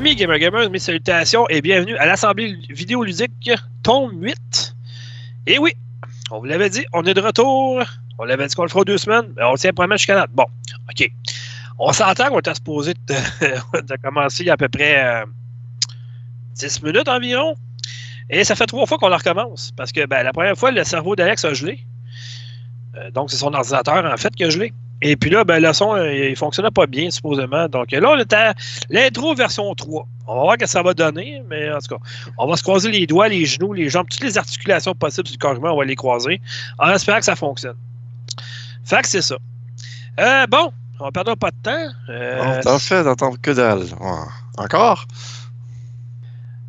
Amis Gamer mes salutations et bienvenue à l'Assemblée vidéoludique tome 8. Et oui, on vous l'avait dit, on est de retour. On l'avait dit qu'on le fera deux semaines, mais on tient probablement jusqu'à date. Bon, OK. On s'entend qu'on était supposé de, de, commencer il y a à peu près euh, 10 minutes environ. Et ça fait trois fois qu'on la recommence. Parce que ben, la première fois, le cerveau d'Alex a gelé. Euh, donc, c'est son ordinateur, en fait, qui a gelé. Et puis là, ben, le son, euh, il fonctionnait pas bien, supposément. Donc là, on est à l'intro version 3. On va voir ce que ça va donner, mais en tout cas, on va se croiser les doigts, les genoux, les jambes, toutes les articulations possibles du corps humain, on va les croiser en espérant que ça fonctionne. Fait que c'est ça. Euh, bon, on ne perdra pas de temps. Euh, T'en fait d'entendre que dalle. Encore?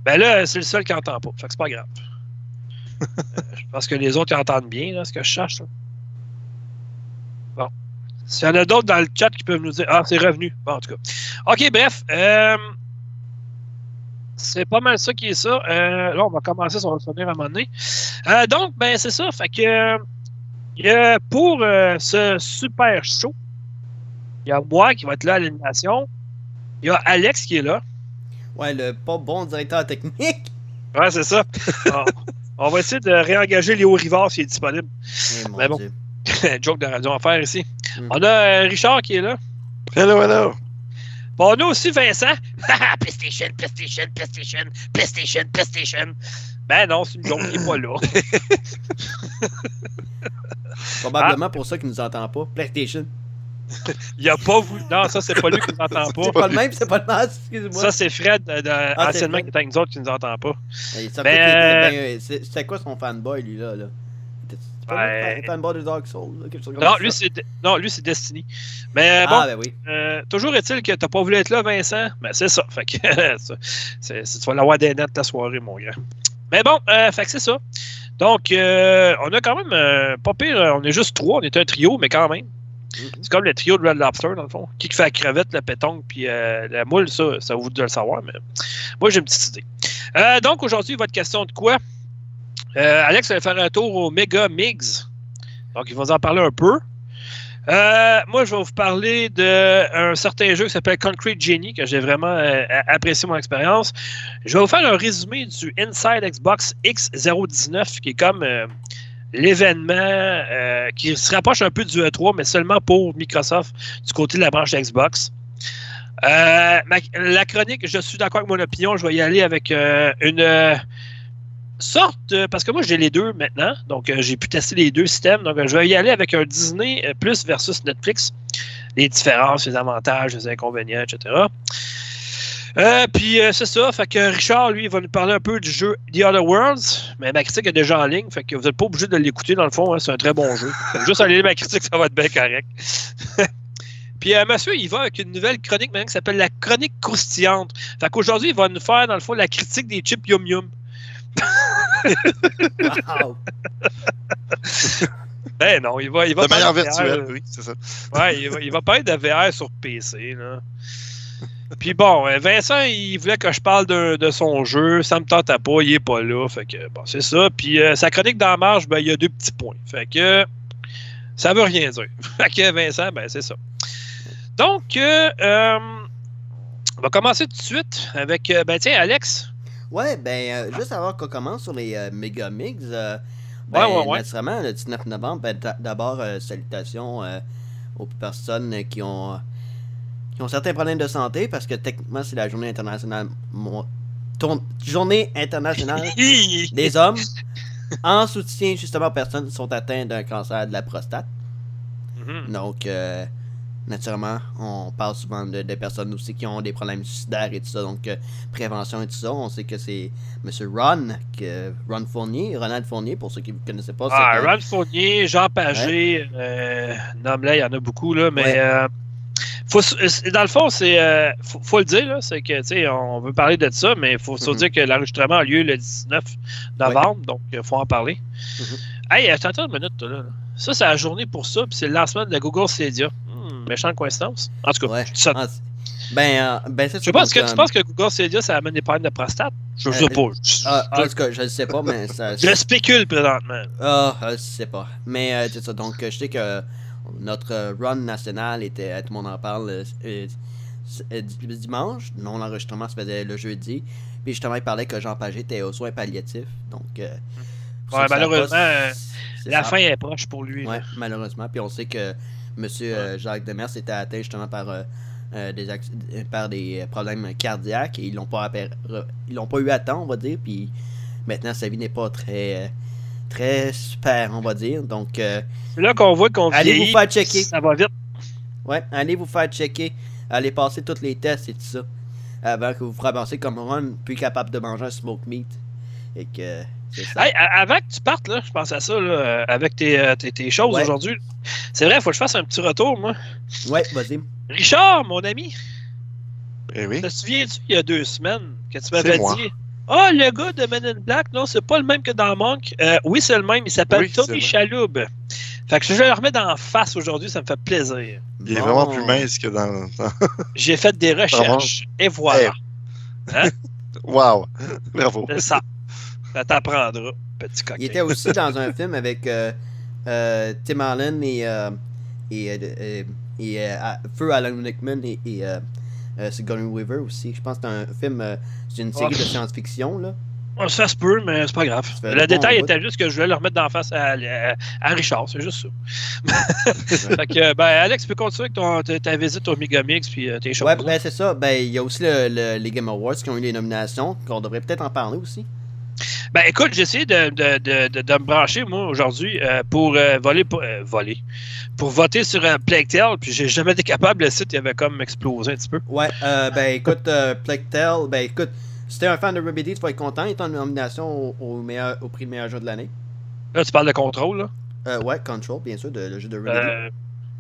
Ben là, c'est le seul qui n'entend pas. Fait que c'est pas grave. euh, je pense que les autres ils entendent bien, là, ce que je cherche. Là. Bon. S'il y en a d'autres dans le chat qui peuvent nous dire Ah, c'est revenu. Bon, en tout cas. OK, bref. Euh, c'est pas mal ça qui est ça. Euh, là, on va commencer, ça va revenir à un moment donné. Euh, donc, ben, c'est ça. Fait que pour ce super show, il y a moi qui va être là à l'animation. Il y a Alex qui est là. Ouais, le pas bon directeur technique. Ouais, c'est ça. on, on va essayer de réengager Léo Rivard s'il est disponible. Eh, Mais bon. Dieu. Joke de radio enfer ici. Mm. On a euh, Richard qui est là. Hello, hello. Bon, on a aussi Vincent. PlayStation, PlayStation, PlayStation, PlayStation, PlayStation. Ben non, c'est une joke, il est pas là. Probablement pour ça qu'il nous entend pas. PlayStation. Il a pas voulu. Non, ça, c'est pas lui qui nous entend pas. C'est pas le même, c'est pas le même, excuse-moi. Ça, c'est Fred, euh, de- c'est anciennement, Fred. qui est avec nous autres, qui nous entend pas. Ben, euh, ben, euh, c'est- C'était quoi son fanboy, lui, là? là? C'était- C'est pas Ouais. un fanboy de Dark Souls? là, quelque chose comme Non, ça? lui, c'est non, lui, c'est Destiny. Mais bon, Ah, ben oui. Euh, toujours est-il que t'as pas voulu être là, Vincent. Ben, c'est ça. Fait que c'est- c'est- tu vas l'avoir des nets ta soirée, mon grand. Mais bon, euh, fait que c'est ça. Donc, euh, on a quand même euh, pas pire. On est juste trois. On est un trio, mais quand même. Mhm. C'est comme le trio de Red Lobster, dans le fond. Qui qui fait la crevette, le pétanque, puis euh, la moule, ça, ça vous de le savoir. Mais moi, j'ai une petite idée. Euh, donc, aujourd'hui, votre question de quoi? Euh, Alex va faire un tour au Mega Migs. Donc, il va nous en parler un peu. Euh, moi, je vais vous parler d'un certain jeu qui s'appelle Concrete Genie, que j'ai vraiment euh, apprécié mon expérience. Je vais vous faire un résumé du Inside Xbox X019, qui est comme euh, l'événement qui se rapproche un peu du E3, mais seulement pour Microsoft du côté de la branche Xbox. La chronique, je suis d'accord avec mon opinion, je vais y aller avec une euh, sorte, de- parce que moi j'ai les deux maintenant, donc euh, j'ai pu tester les deux systèmes, donc euh, je vais y aller avec un Disney euh, Plus versus Netflix, les différences, les avantages, les inconvénients, etc. Euh, puis euh, c'est ça, fait que Richard, lui, va nous parler un peu du jeu The Other Worlds, mais ma critique est déjà en ligne, fait que vous n'êtes pas obligé de l'écouter dans le fond, hein, c'est un très bon jeu. Juste aller lire ma critique, ça va être bien correct. Puis euh, monsieur, il va avec une nouvelle chronique maintenant qui s'appelle la chronique croustillante. Fait qu'aujourd'hui, il va nous faire, dans le fond, la critique des chips Yum Yum. Wow. Ben non, il va, il va De manière virtuelle, VR, oui, c'est ça. Ouais, il va, il va parler de VR sur PC, là. Puis bon, euh, Vincent, il voulait que je parle de, de son jeu. Ça me tentait pas, il est pas là. Fait que bon, c'est ça. Puis euh, sa chronique dans la marge, ben, il y a deux petits points. Fait que ça veut rien dire. Fait que Vincent, ben, c'est ça. Donc, euh, euh, on va commencer tout de suite avec, euh, ben tiens, Alex. Ouais, ben, euh, juste avant qu'on commence sur les euh, Mega Mix, euh, Ouais, ben, ouais, ouais. naturellement, le 19 novembre, ben, d'a- d'abord, euh, salutations euh, aux personnes qui ont, euh, qui ont certains problèmes de santé, parce que techniquement, c'est la journée internationale, mon- journée internationale des hommes, en soutien justement aux personnes qui sont atteintes d'un cancer de la prostate. Mhm. Donc, euh, naturellement, on parle souvent de, de personnes aussi qui ont des problèmes suicidaires et tout ça. Donc, euh, prévention et tout ça. On sait que c'est M. Ron, que, Ron Fournier, Ronald Fournier, pour ceux qui ne connaissaient pas. Ah, Ron Fournier, Jean Pagé, euh, nomme-les, il y en a beaucoup, là, mais Ouais. euh, faut, s- dans le fond, c'est euh, faut, faut le dire, là, c'est que tu sais, on veut parler de ça, mais il faut se Mhm. dire que l'enregistrement a lieu le 19 novembre, donc il faut en parler. Mhm. Hey, attends une minute, toi, là. Ça, c'est la journée pour ça, puis c'est le lancement de la Google Stadia. Hmm, méchante coïncidence. En tout cas, Ouais. ça. Ah, ben, euh, ben c'est Je est-ce que tu penses que Google Stadia, ça amène des problèmes de prostate? Je Euh, sais pas. Je, Ah, en je- tout cas, je ne sais pas, mais ça. je spécule présentement. Ah, je sais pas. Mais euh, c'est ça. Donc, je sais que notre run national était, euh, tout le monde en parle, di- dimanche. Non, l'enregistrement se faisait le jeudi. Puis justement, il parlait que Jean Pagé était aux soins palliatifs. Donc, euh, pour Ouais, malheureusement, euh, La fin est proche pour lui. Ouais, malheureusement. Puis on sait que M. Jacques Demers était atteint justement par, euh, euh, des, euh, par des problèmes cardiaques et ils l'ont pas, ils l'ont pas eu à temps, on va dire. Puis maintenant, sa vie n'est pas très, euh, très super, on va dire. Donc, euh, C'est là qu'on voit qu'on Allez vieillit. vous faire checker. Ça va vite. ouais, allez vous faire checker. Allez passer tous les tests et tout ça. Avant que vous vous ramassez comme Ron, plus capable de manger un smoke meat. Et que. Hey, avant que tu partes, là, je pense à ça, là, euh, avec tes, euh, tes, tes choses Ouais. aujourd'hui. C'est vrai, il faut que je fasse un petit retour, moi. Ouais, vas-y. Richard, mon ami, Eh oui. te souviens-tu, il y a deux semaines, que tu m'avais dit Ah, le gars de Men in Black, non, c'est pas le même que dans Monk. Euh, oui, c'est le même, il s'appelle Oui, Tony. Chaloub. Fait que je le remets dans face aujourd'hui, ça me fait plaisir. Il est Bon. vraiment plus mince que dans. J'ai fait des recherches et voilà. Wow! Bravo. C'est ça. Ça t'apprendra, petit coquin. Il était aussi dans un film avec euh, euh, Tim Allen et, euh, et, et Feu Alan Rickman et, et Sigourney Weaver aussi. Je pense que c'est un film, c'est une série Oh. de science-fiction. là. Ah, Ça se peut, mais c'est pas grave. Le bon détail était juste que je voulais le remettre d'en face à, à- à Richard, c'est juste ça. fait que, ben, Alex, tu peux continuer avec ton, ta, ta visite au Megamix puis tes choses. Ouais, ben c'est ça. Ben, il y a aussi le- le- les Game Awards qui ont eu les nominations, qu'on devrait peut-être en parler aussi. Ben, écoute, j'ai essayé de, de, de, de, me brancher, moi, aujourd'hui, euh, pour euh, voler, pour, euh, voler, pour voter sur un Plague Tale, puis j'ai jamais été capable. Le site, il avait comme explosé un petit peu. Ouais, euh, ben écoute, euh, Plague Tale, ben écoute, si t'es un fan de Remedy, tu vas être content. Il est en nomination au, au meilleur, au prix de meilleur jeu de l'année. Là, tu parles de contrôle, là? Euh, ouais, Control, bien sûr, de, le jeu de Remedy. Euh,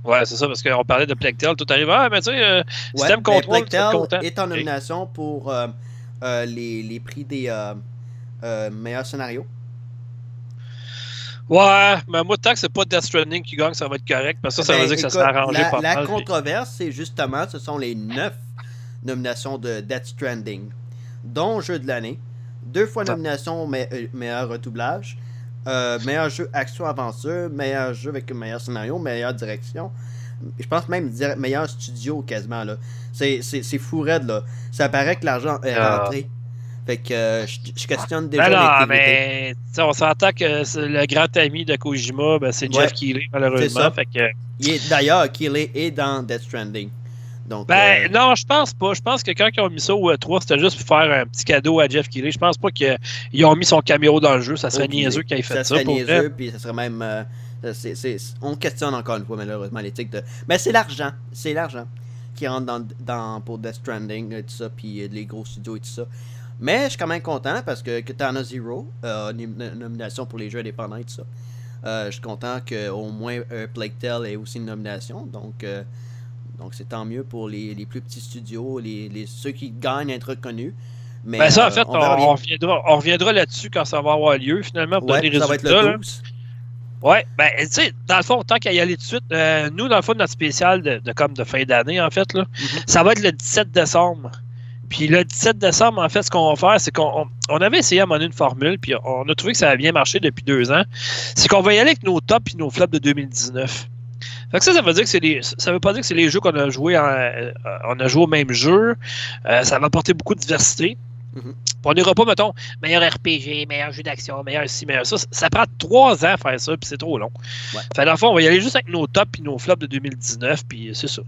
ouais, c'est ça, parce qu'on parlait de Plague Tale. Tout arrive. Ah, mais tu sais, euh, Ouais, t'aimes ben, Control, Plague Tale est en nomination pour euh, euh, les, les prix des euh, meilleurs scénarios. Ouais, mais moi, tant que c'est pas Death Stranding qui gagne, ça va être correct, parce que ça, ça Ben, veut dire que ça s'est arrangé la, pas la mal. controverse, c'est justement, ce sont les neuf nominations de Death Stranding, dont jeu de l'année, deux fois nomination me- euh, meilleur redoublage, euh, meilleur jeu action-aventure, meilleur jeu avec un meilleur scénario, meilleure direction. Je pense même dire meilleur studio quasiment là. C'est, fou raide là. Ça paraît que l'argent est Ah. Fait que euh, je, je questionne déjà Ben non, mais on s'entend que le grand ami de Kojima, ben, c'est Ouais. Jeff Keighley, malheureusement. Ça. Fait que, Il est d'ailleurs qu'il est, dans Death Stranding. Donc ben euh, non, je pense pas. Je pense que quand ils ont mis ça au E3, c'était juste pour faire un petit cadeau à Jeff Keighley. Je pense pas qu'ils ont mis son caméo dans le jeu. Ça serait Aucune niaiseux qu'ils aient fait ça. serait pour niaiseux, vrai. puis ça serait même. euh, on questionne encore une fois, malheureusement, l'éthique de. Mais c'est l'argent. C'est l'argent qui rentre dans, dans, pour Death Stranding et tout ça, puis les gros studios et tout ça. Mais je suis quand même content parce que Katana Zero a une nom- nomination pour les jeux indépendants et tout ça. Euh, je suis content qu'au moins euh, Plague Tale ait aussi une nomination. Donc, euh, donc c'est tant mieux pour les, les plus petits studios, les, les, ceux qui gagnent à être reconnus. Mais, Ben ça, en euh, fait, on, reviendra, on reviendra là-dessus quand ça va avoir lieu, finalement, pour Ouais, donner les ça va être résultats. le là. 12. Ouais, ben, tu sais, dans le fond, tant qu'à y aller tout de suite, euh, nous, dans le fond, notre spécial de, de comme de fin d'année, en fait, là, Mhm. ça va être le 17 décembre. Puis le 17 décembre, en fait, ce qu'on va faire, c'est qu'on on- avait essayé à monter une formule, puis on a trouvé que ça a bien marché depuis deux ans. C'est qu'on va y aller avec nos tops et nos flops de 2019. Fait que ça, ça veut dire que c'est les, ça veut pas dire que c'est les jeux qu'on a joué en, euh, on a joué au même jeu. Euh, ça va apporter beaucoup de diversité. Mhm. On n'ira pas, mettons, meilleur RPG, meilleur jeu d'action, meilleur ci, meilleur ça. Ça prend trois ans à faire ça, puis c'est trop long. Ouais. Fait dans le fond, on va y aller juste avec nos tops et nos flops de 2019, puis c'est ça.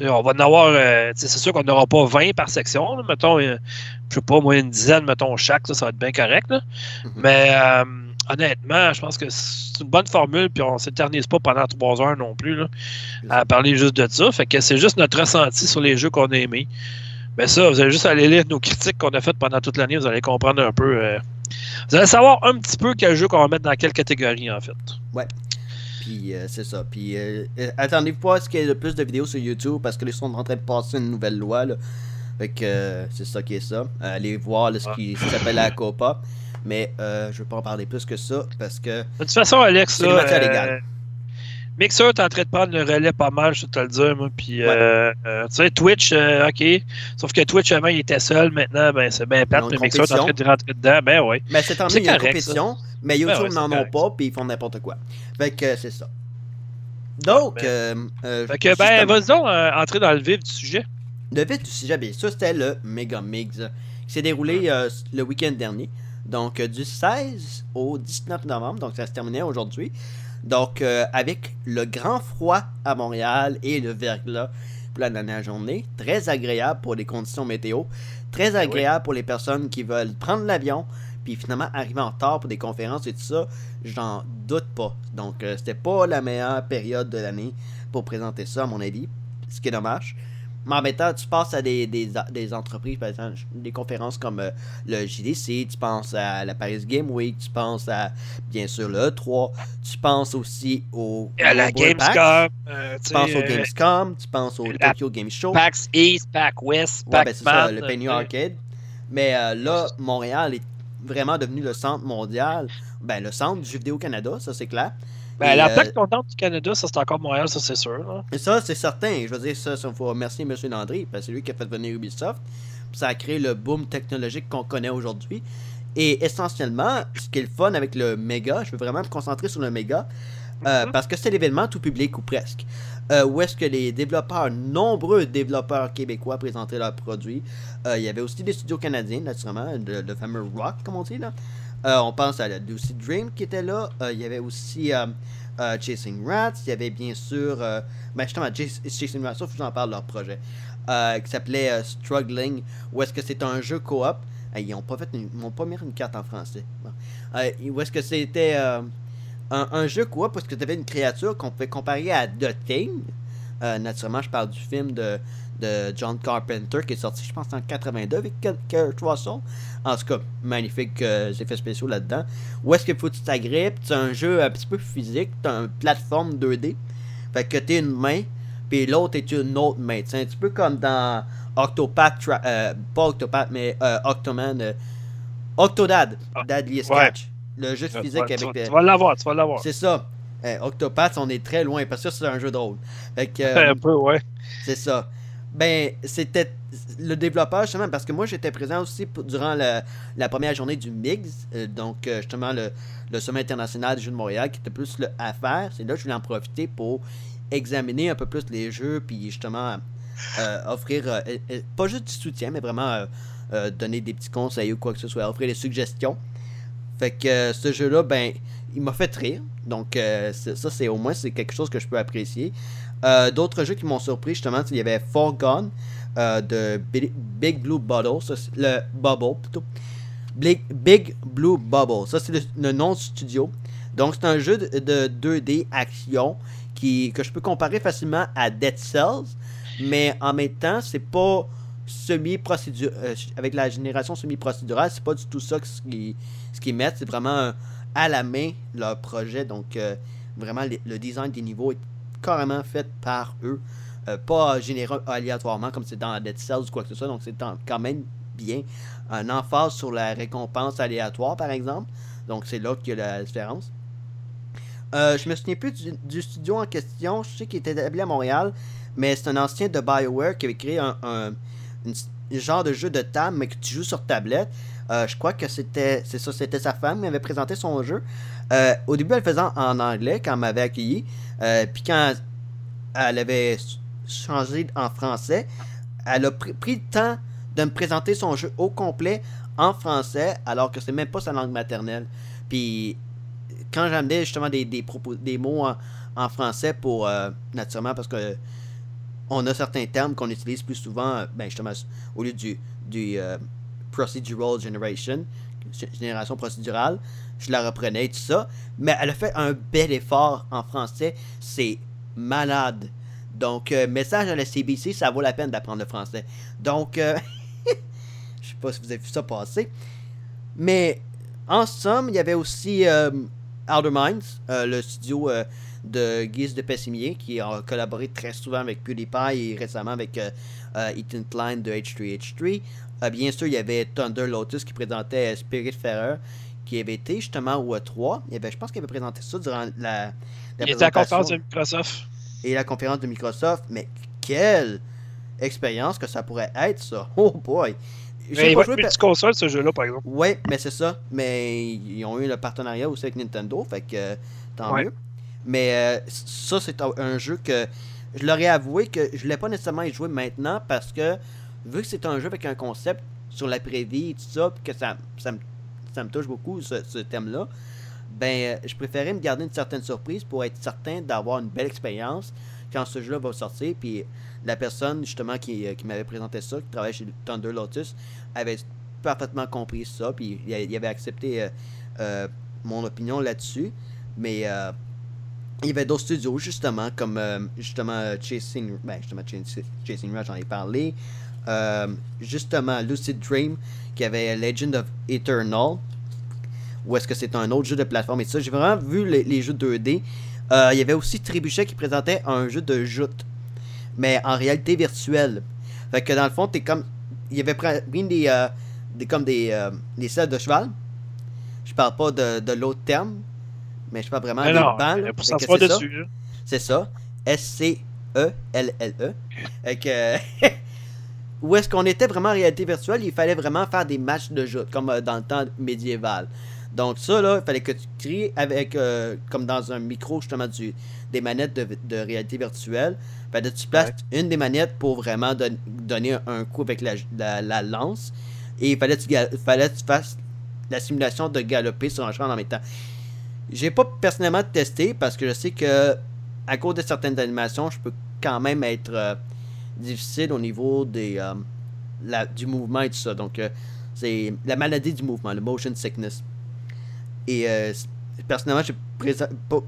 Ouais. On va en avoir, euh, c'est sûr qu'on n'aura pas 20 par section, là, mettons, euh, je sais pas, moi, une dizaine, mettons, chaque, ça, ça va être bien correct, là. Mhm. Mais euh, honnêtement, je pense que c'est une bonne formule, puis on ne s'éternise pas pendant trois heures non plus, là, à parler juste de ça. Fait que c'est juste notre ressenti sur les jeux qu'on a aimés. Mais ça, vous allez juste aller lire nos critiques qu'on a faites pendant toute l'année, vous allez comprendre un peu. euh, vous allez savoir un petit peu quel jeu qu'on va mettre dans quelle catégorie, en fait. Puis euh, c'est ça. Puis euh, euh, attendez-vous pas à ce qu'il y ait le plus de vidéos sur YouTube parce que ils sont en train de passer une nouvelle loi. Là. Fait que euh, c'est ça qui est ça. Allez voir là, ce qui s'appelle la COPA. Mais euh, je veux pas en parler plus que ça parce que De toute façon, Alex, C'est là, une matière euh, légale. Mixer, t'es en train de prendre le relais pas mal, je vais te le dire, moi. Puis, euh, euh, tu sais, Twitch, euh, OK. Sauf que Twitch, avant, il était seul. Maintenant, ben, c'est bien plate, mais Mixer, t'es en train de rentrer dedans. Ben, oui. mais c'est a une compétition. Mais YouTube Ben ouais, n'en ont pas puis ils font n'importe quoi. Fait que c'est ça. Donc, Ben, Fait que, ben, vas-y donc, entrer dans le vif du sujet. de vite du sujet, bien sûr, c'était le Mega Mix qui s'est déroulé le week-end dernier. Donc, du 16 au 19 novembre. Donc, ça se terminait aujourd'hui. Donc, euh, avec le grand froid à Montréal et le verglas pour la dernière journée. Très agréable pour les conditions météo. Très agréable pour les personnes qui veulent prendre l'avion. Puis finalement arriver en retard pour des conférences et tout ça. J'en doute pas. Donc, euh, c'était pas la meilleure période de l'année pour présenter ça, à mon avis. Ce qui est dommage. Mais en même temps, tu passes à des, des, des entreprises, par exemple, des conférences comme euh, le JDC, tu penses à la Paris Game Week, tu penses à, bien sûr, le E3, tu penses aussi au... À la World PAX, Gamescom. euh, Tu penses au euh, Gamescom, tu penses au Tokyo Game Show. PAX East, PAX West, Ouais, PAX ben c'est ça, le Penny euh, Arcade. Mais euh, là, Montréal est vraiment devenu le centre mondial. Ben, le centre du jeu vidéo Canada, ça c'est clair. Ben, la euh, plaque tournante du Canada, ça c'est encore Montréal, ça c'est sûr. Et ça, c'est certain. Je veux dire, ça, il faut remercier M. Landry, parce que c'est lui qui a fait venir Ubisoft. Puis ça a créé le boom technologique qu'on connaît aujourd'hui. Et essentiellement, ce qui est le fun avec le méga, je veux vraiment me concentrer sur le méga, euh, Mhm. parce que c'est l'événement tout public ou presque. Euh, où est-ce que les développeurs, nombreux développeurs québécois présentaient leurs produits. Euh, il y avait aussi des studios canadiens, naturellement, le, le fameux Rock, comme on dit là. Euh, on pense à la Lucy Dream qui était là. Euh, il y avait aussi euh, Chasing Rats. Il y avait bien sûr. ben justement, Chasing Rats, faut que j'en parle de leur projet. qui s'appelait Struggling. Où est-ce que c'est un jeu coop. Ils n'ont pas, fait une- ils m'ont pas mis une carte en français. Bon. Où est-ce que c'était un, un jeu coop parce que tu avais une créature qu'on pouvait comparer à The Thing. Naturellement, je parle du film de, de John Carpenter qui est sorti, je pense, en 82 avec Kurt Russell. En tout cas, magnifique euh, effets spéciaux là-dedans. Où est-ce qu'il faut que tu t'agrippes? C'est un jeu un petit peu physique, tu une plateforme 2D. Fait que tu une main, puis l'autre est une autre main. C'est un petit peu comme dans Octopath, Tra- euh, pas Octopath, mais euh, Octoman. euh, Octodad, Ah, Dadly ouais. Sketch. Le jeu physique tu avec Tu vas l'avoir, tu vas l'avoir. c'est ça. Eh, Octopath, on est très loin parce que c'est un jeu de rôle. Fait que, euh, Un peu, ouais. c'est ça. Ben, c'était le développeur, justement, parce que moi, j'étais présent aussi pour- durant la, la première journée du MIGS, euh, donc euh, justement le, le Sommet international des jeux de Montréal, qui était plus le à faire. C'est là que je voulais en profiter pour examiner un peu plus les jeux, puis justement euh, offrir, pas juste du soutien, mais vraiment donner des petits conseils ou quoi que ce soit, offrir des suggestions. Fait que ce jeu-là, ben, il m'a fait rire. Donc, ça, c'est au moins c'est quelque chose que je peux apprécier. Euh, D'autres jeux qui m'ont surpris, justement, il y avait For Gone euh, de Bi- Big Blue Bubble. Ça, le Bubble, plutôt. Big, Blue Bubble. Ça, c'est le, le nom du studio. Donc, c'est un jeu de, de 2D action que je peux comparer facilement à Dead Cells. Mais en même temps, c'est pas semi-procédural. avec la génération semi-procédurale, c'est pas du tout ça ce qu'ils mettent. C'est vraiment euh, à la main leur projet. Donc, euh, vraiment, les- le design des niveaux est carrément fait par eux. Euh, pas généré aléatoirement comme c'est dans Dead Cells ou quoi que ce soit. Donc, c'est quand même bien. Un emphase sur la récompense aléatoire, par exemple. Donc, c'est là qu'il y a la différence. Euh, je me souviens plus du, studio en question. Je sais qu'il était établi à Montréal, mais c'est un ancien de BioWare qui avait créé un genre de jeu de table, mais que tu joues sur tablette. Euh, je crois que c'était c'est ça, c'était sa femme qui avait présenté son jeu. Euh, au début, elle le faisait en, anglais quand elle m'avait accueilli. Euh, Puis quand elle avait changé en français, elle a pris, le temps de me présenter son jeu au complet en français, alors que c'est même pas sa langue maternelle. Puis quand j'amenais justement des, des, mots en, français pour euh, naturellement parce que on a certains termes qu'on utilise plus souvent, euh, ben justement au lieu du, du euh, procedural generation, génération procédurale, je la reprenais et tout ça, mais elle a fait un bel effort en français, c'est malade. Donc, euh, message à la CBC, ça vaut la peine d'apprendre le français. Donc, euh, je sais pas si vous avez vu ça passer, mais en somme, il y avait aussi euh, Minds, euh, le studio euh, de Guise de Pessimier, qui a collaboré très souvent avec PewDiePie et récemment avec Ethan Klein de H3H3. Euh, bien sûr, il y avait Thunder Lotus qui présentait Spirit Ferrer, qui avait été justement au E3. Il y avait, je pense qu'il avait présenté ça durant la, la Il était à la présentation conférence de Microsoft. et la conférence de Microsoft. Mais quelle expérience que ça pourrait être, ça! Oh boy! J'ai Mais il pas va joué être multi-console, ce jeu-là, par exemple. Ouais, mais c'est ça. Mais ils ont eu le partenariat aussi avec Nintendo, fait que euh, tant Ouais. mieux. Mais euh, ça, c'est un- jeu que je leur ai avoué que je voulais pas nécessairement y jouer maintenant parce que vu que c'est un jeu avec un concept sur l'après-vie et tout ça, puis que ça, ça, me, ça me touche beaucoup ce, thème-là, ben euh, je préférais me garder une certaine surprise pour être certain d'avoir une belle expérience quand ce jeu-là va sortir. Puis la personne justement qui, euh, qui m'avait présenté ça, qui travaille chez Thunder Lotus, avait parfaitement compris ça, puis il, avait accepté euh, mon opinion là-dessus. Mais euh, il y avait d'autres studios justement comme justement Chasing ben, justement Chasing Rush j'en ai parlé Euh, justement Lucid Dream qui avait Legend of Eternal ou est-ce que c'est un autre jeu de plateforme et tout ça j'ai vraiment vu les, les jeux 2D Euh, il y avait aussi Trebuchet qui présentait un jeu de joute mais en réalité virtuelle fait que dans le fond t'es comme il y avait pris des, euh, des comme des euh, des selles de cheval je parle pas de, de l'autre terme mais je parle vraiment Mais des non, balles pour c'est ça. C'est. S-C-E-L-L-E. Fait que. Où est-ce qu'on était vraiment en réalité virtuelle, il fallait vraiment faire des matchs de jeu, comme euh, dans le temps médiéval. Donc ça, là, il fallait que tu crées avec, euh, comme dans un micro, justement, du, des manettes de, de réalité virtuelle. Fallait que tu places une des manettes pour vraiment don- donner un, un coup avec la, la, la lance. Et il fallait que tu, fallait que tu fasses la simulation de galoper sur un cheval en même temps. J'ai pas personnellement testé parce que je sais que à cause de certaines animations, je peux quand même être euh, difficile au niveau des euh, la- du mouvement et tout ça. Donc euh, c'est la maladie du mouvement, le motion sickness. Et euh, personnellement, j'ai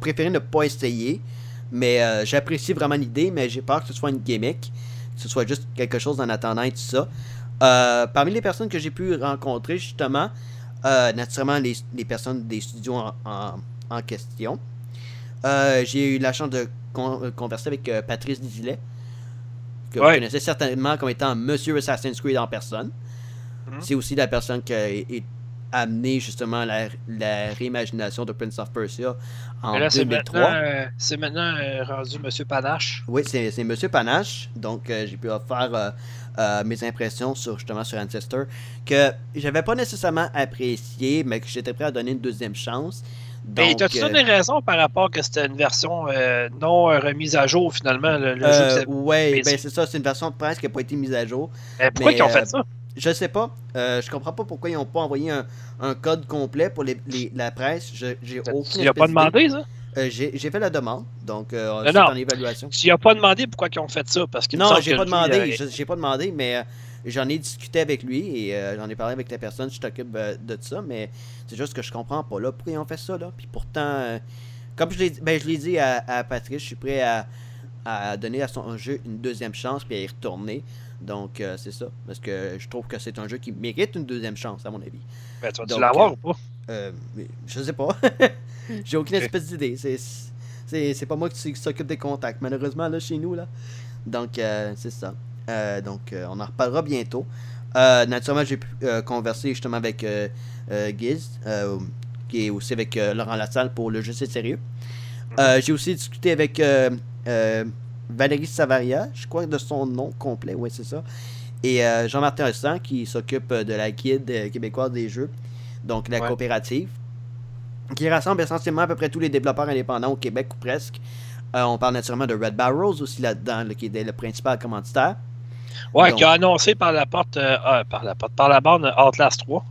préféré ne pas essayer, mais j'apprécie vraiment l'idée, mais j'ai peur que ce soit une gimmick, que ce soit juste quelque chose en attendant et tout ça. Parmi les personnes que j'ai pu rencontrer justement, naturellement les, les personnes des studios en, en- question. J'ai eu la chance de con- converser avec Patrice Dizilet, que Ouais. vous connaissez certainement comme étant Monsieur Assassin's Creed en personne. Mhm. C'est aussi la personne qui a est amené justement la, la réimagination de Prince of Persia en Mais là, c'est 2003. maintenant, euh, c'est maintenant euh, rendu Monsieur Panache. Oui, c'est c'est Monsieur Panache. Donc, euh, j'ai pu faire euh, mes impressions sur justement sur Ancestor que j'avais pas nécessairement apprécié, mais que j'étais prêt à donner une deuxième chance. Et Donc, t'as-tu euh, donné raison par rapport que c'était une version euh, non euh, remise à jour finalement, le, le euh, que mais ben c'est- ça, c'est une version de presse qui n'a pas été mise à jour. Mais pourquoi mais, ils ont euh, fait ça? Je sais pas. Euh, je comprends pas pourquoi ils n'ont pas envoyé un, un code complet pour les, les- la presse. Je- J'ai aucune Tu n'as pas demandé ça? Euh, J'ai j'ai fait la demande, donc euh, Non, c'est non. en évaluation. Tu n'as pas demandé pourquoi ils ont fait ça? Parce qu'il me Non, j'ai que pas demandé. euh, je- J'ai pas demandé, mais euh, j'en ai discuté avec lui et euh, j'en ai parlé avec la personne qui t'occupe euh, de ça, mais c'est juste que je comprends pas là pourquoi ils ont fait ça là? Puis pourtant, euh, comme je l'ai dit- ben, je l'ai dit à, à Patrice, je suis prêt à, à donner à son jeu une deuxième chance puis à y retourner. Donc c'est ça, parce que je trouve que c'est un jeu qui mérite une deuxième chance à mon avis. ben, tu Donc, l'avoir ou pas? Euh, je sais pas. J'ai aucune espèce d'idée. C'est, c'est, c'est pas moi qui, qui s'occupe des contacts, malheureusement, là, chez nous. là. Donc, euh, c'est ça. Euh, donc, euh, on en reparlera bientôt. Euh, naturellement, j'ai pu converser justement avec Giz, qui est aussi avec Laurent Lassalle pour le jeu C'est sérieux. Euh, j'ai aussi discuté avec Valérie Savaria, je crois de son nom complet, oui, c'est ça. Et euh, Jean-Martin Hossan, qui s'occupe de la guide euh, québécoise des jeux, donc la Ouais. coopérative, qui rassemble essentiellement à peu près tous les développeurs indépendants au Québec ou presque. Euh, on parle naturellement de Red Barrels aussi là-dedans, là, qui est le principal commanditaire. Ouais, donc- qui a annoncé par la porte, euh, ah, par la porte, par la bande euh, Outlast 3.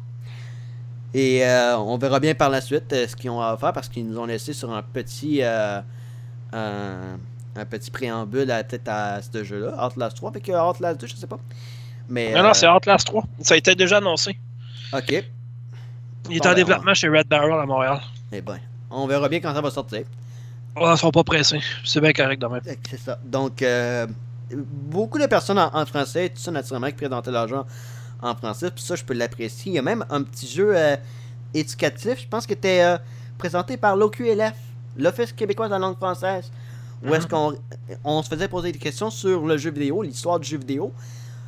Et euh, on verra bien par la suite euh, ce qu'ils ont à faire parce qu'ils nous ont laissé sur un petit euh, un, un petit préambule à tête à ce jeu-là, Outlast 3, avec Outlast 2, je sais pas. Mais Non, non, c'est Outlast 3. Ça a été déjà annoncé. OK. Il est en développement chez Red Barrel à Montréal. Eh ben, on verra bien quand ça va sortir. Oh, ils sont pas pressés. C'est bien correct demain. C'est ça. Donc, euh, beaucoup de personnes en, en français, tout ça naturellement, qui présentaient jeu en français. Puis ça, je peux l'apprécier. Il y a même un petit jeu euh, éducatif, je pense, qui était euh, présenté par l'OQLF, l'Office québécois de la langue française. Où est-ce qu'on on se faisait poser des questions sur le jeu vidéo, l'histoire du jeu vidéo.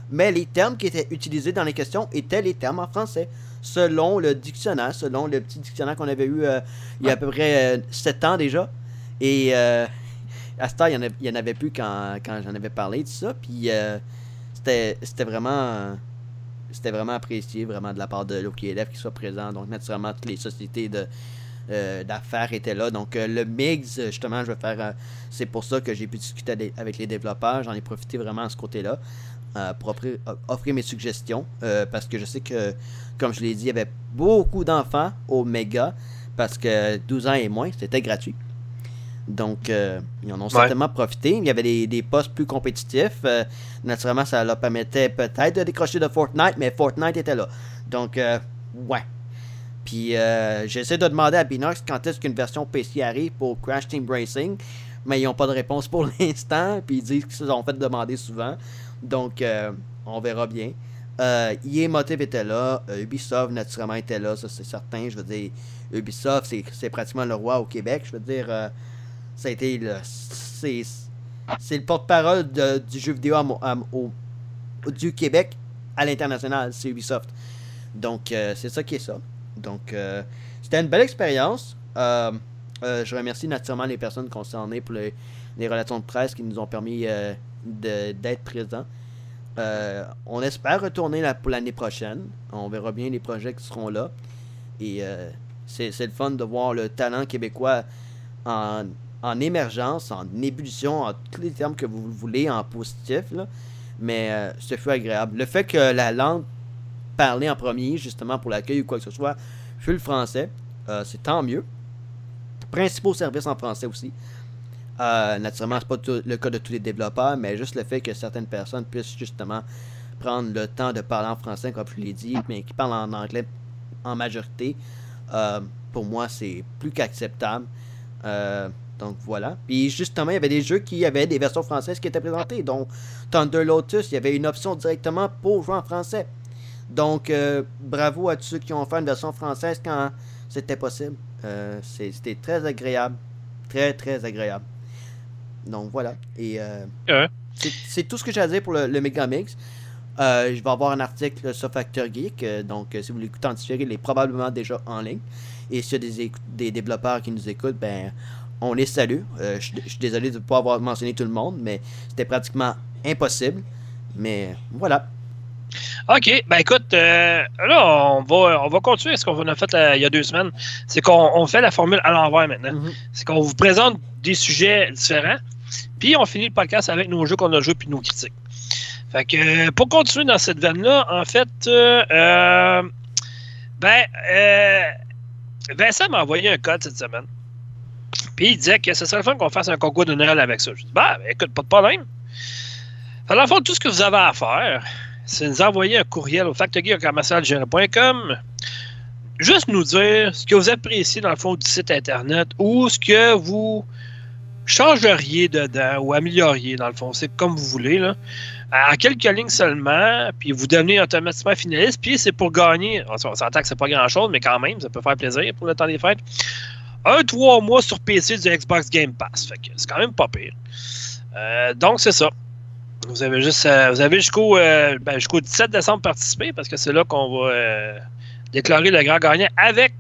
Mais les termes qui étaient utilisés dans les questions étaient les termes en français. Selon le dictionnaire, selon le petit dictionnaire qu'on avait eu euh, il y a à peu près 7 ans déjà. Et euh, à ce temps, il n'y en, avait- plus quand, quand j'en avais parlé de ça. Puis euh, c'était vraiment c'était vraiment apprécié vraiment de la part de l'OKLF qui soit présent. Donc naturellement toutes les sociétés de euh, d'affaires était là. Donc euh, le mix, justement, je vais faire. c'est pour ça que j'ai pu discuter avec les développeurs. J'en ai profité vraiment à ce côté-là pour offrir, offrir mes suggestions. parce que je sais que, comme je l'ai dit, il y avait beaucoup d'enfants au méga. Parce que 12 ans et moins, c'était gratuit. Donc, euh, ils en ont certainement profité. Il y avait des, des postes plus compétitifs. Euh, naturellement, ça leur permettait peut-être de décrocher de Fortnite, mais Fortnite était là. Donc, euh, ouais. Puis, euh, j'essaie de demander à Binox quand est-ce qu'une version PC arrive pour Crash Team Racing, mais ils n'ont pas de réponse pour l'instant. Puis, ils disent qu'ils se sont fait demander souvent. Donc, on verra bien. Euh, EA Motive était là. Ubisoft, naturellement, était là. Ça, c'est certain. Je veux dire, Ubisoft, c'est, c'est pratiquement le roi au Québec. Je veux dire, ça a été le. C'est, le porte-parole du jeu vidéo au, du Québec à l'international. C'est Ubisoft. Donc, euh, c'est ça qui est ça. Donc, euh, c'était une belle expérience. Euh, euh, je remercie naturellement les personnes concernées pour les, relations de presse qui nous ont permis d'être présents. On espère retourner pour l'année prochaine. On verra bien les projets qui seront là. Et c'est le fun de voir le talent québécois en, en émergence, en ébullition, en tous les termes que vous voulez, en positif. Mais euh, ce fut agréable. Le fait que la langue parlée en premier, justement pour l'accueil ou quoi que ce soit, fut le français, euh, c'est tant mieux. Principaux services en français aussi. Euh, naturellement, c'est pas le cas de tous les développeurs, mais juste le fait que certaines personnes puissent justement prendre le temps de parler en français, comme je l'ai dit, mais qui parlent en anglais en majorité, euh, pour moi, c'est plus qu'acceptable. Donc voilà. Puis justement, il y avait des jeux qui avaient des versions françaises qui étaient présentées. Donc Thunder Lotus, il y avait une option directement pour jouer en français. Donc euh, bravo à tous ceux qui ont fait une version française quand c'était possible. Euh, C'était très agréable. Très, très agréable. Donc voilà. Et euh, c'est tout ce que j'ai à dire pour le, le Megamix. Euh, je vais avoir un article sur Factor Geek. euh, donc, euh, si vous l'écoutez en différé, il est probablement déjà en ligne. Et s'il y a des développeurs qui nous écoutent, ben, on les salue. Euh, je suis- je suis désolé de ne pas avoir mentionné tout le monde, mais c'était pratiquement impossible. Mais voilà. OK. Ben écoute, euh, là, on va, on va continuer ce qu'on a fait euh, il y a deux semaines. C'est qu'on on fait la formule à l'envers maintenant. Mhm. C'est qu'on vous présente des sujets différents, puis on finit le podcast avec nos jeux qu'on a joués puis nos critiques. Fait que euh, pour continuer dans cette veine-là, en fait, ben, euh, Vincent m'a envoyé un code cette semaine. Puis il disait que ce serait le fun qu'on fasse un concours de Noël avec ça. Je dis, bah, écoute, pas de problème. Dans le fond, tout ce que vous avez à faire, c'est nous envoyer un courriel au factory.com juste nous dire ce que vous appréciez dans le fond du site internet ou ce que vous changeriez dedans ou amélioriez dans le fond. C'est comme vous voulez. À quelques lignes seulement, puis vous devenez automatiquement finaliste, puis c'est pour gagner. On s'entend que c'est pas grand-chose, mais quand même, ça peut faire plaisir pour le temps des fêtes. Un, trois mois sur PC du Xbox Game Pass. C'est quand même pas pire. Euh, donc, c'est ça. Vous avez euh, jusqu'au euh, ben, 17 décembre participer parce que c'est là qu'on va déclarer le grand gagnant avec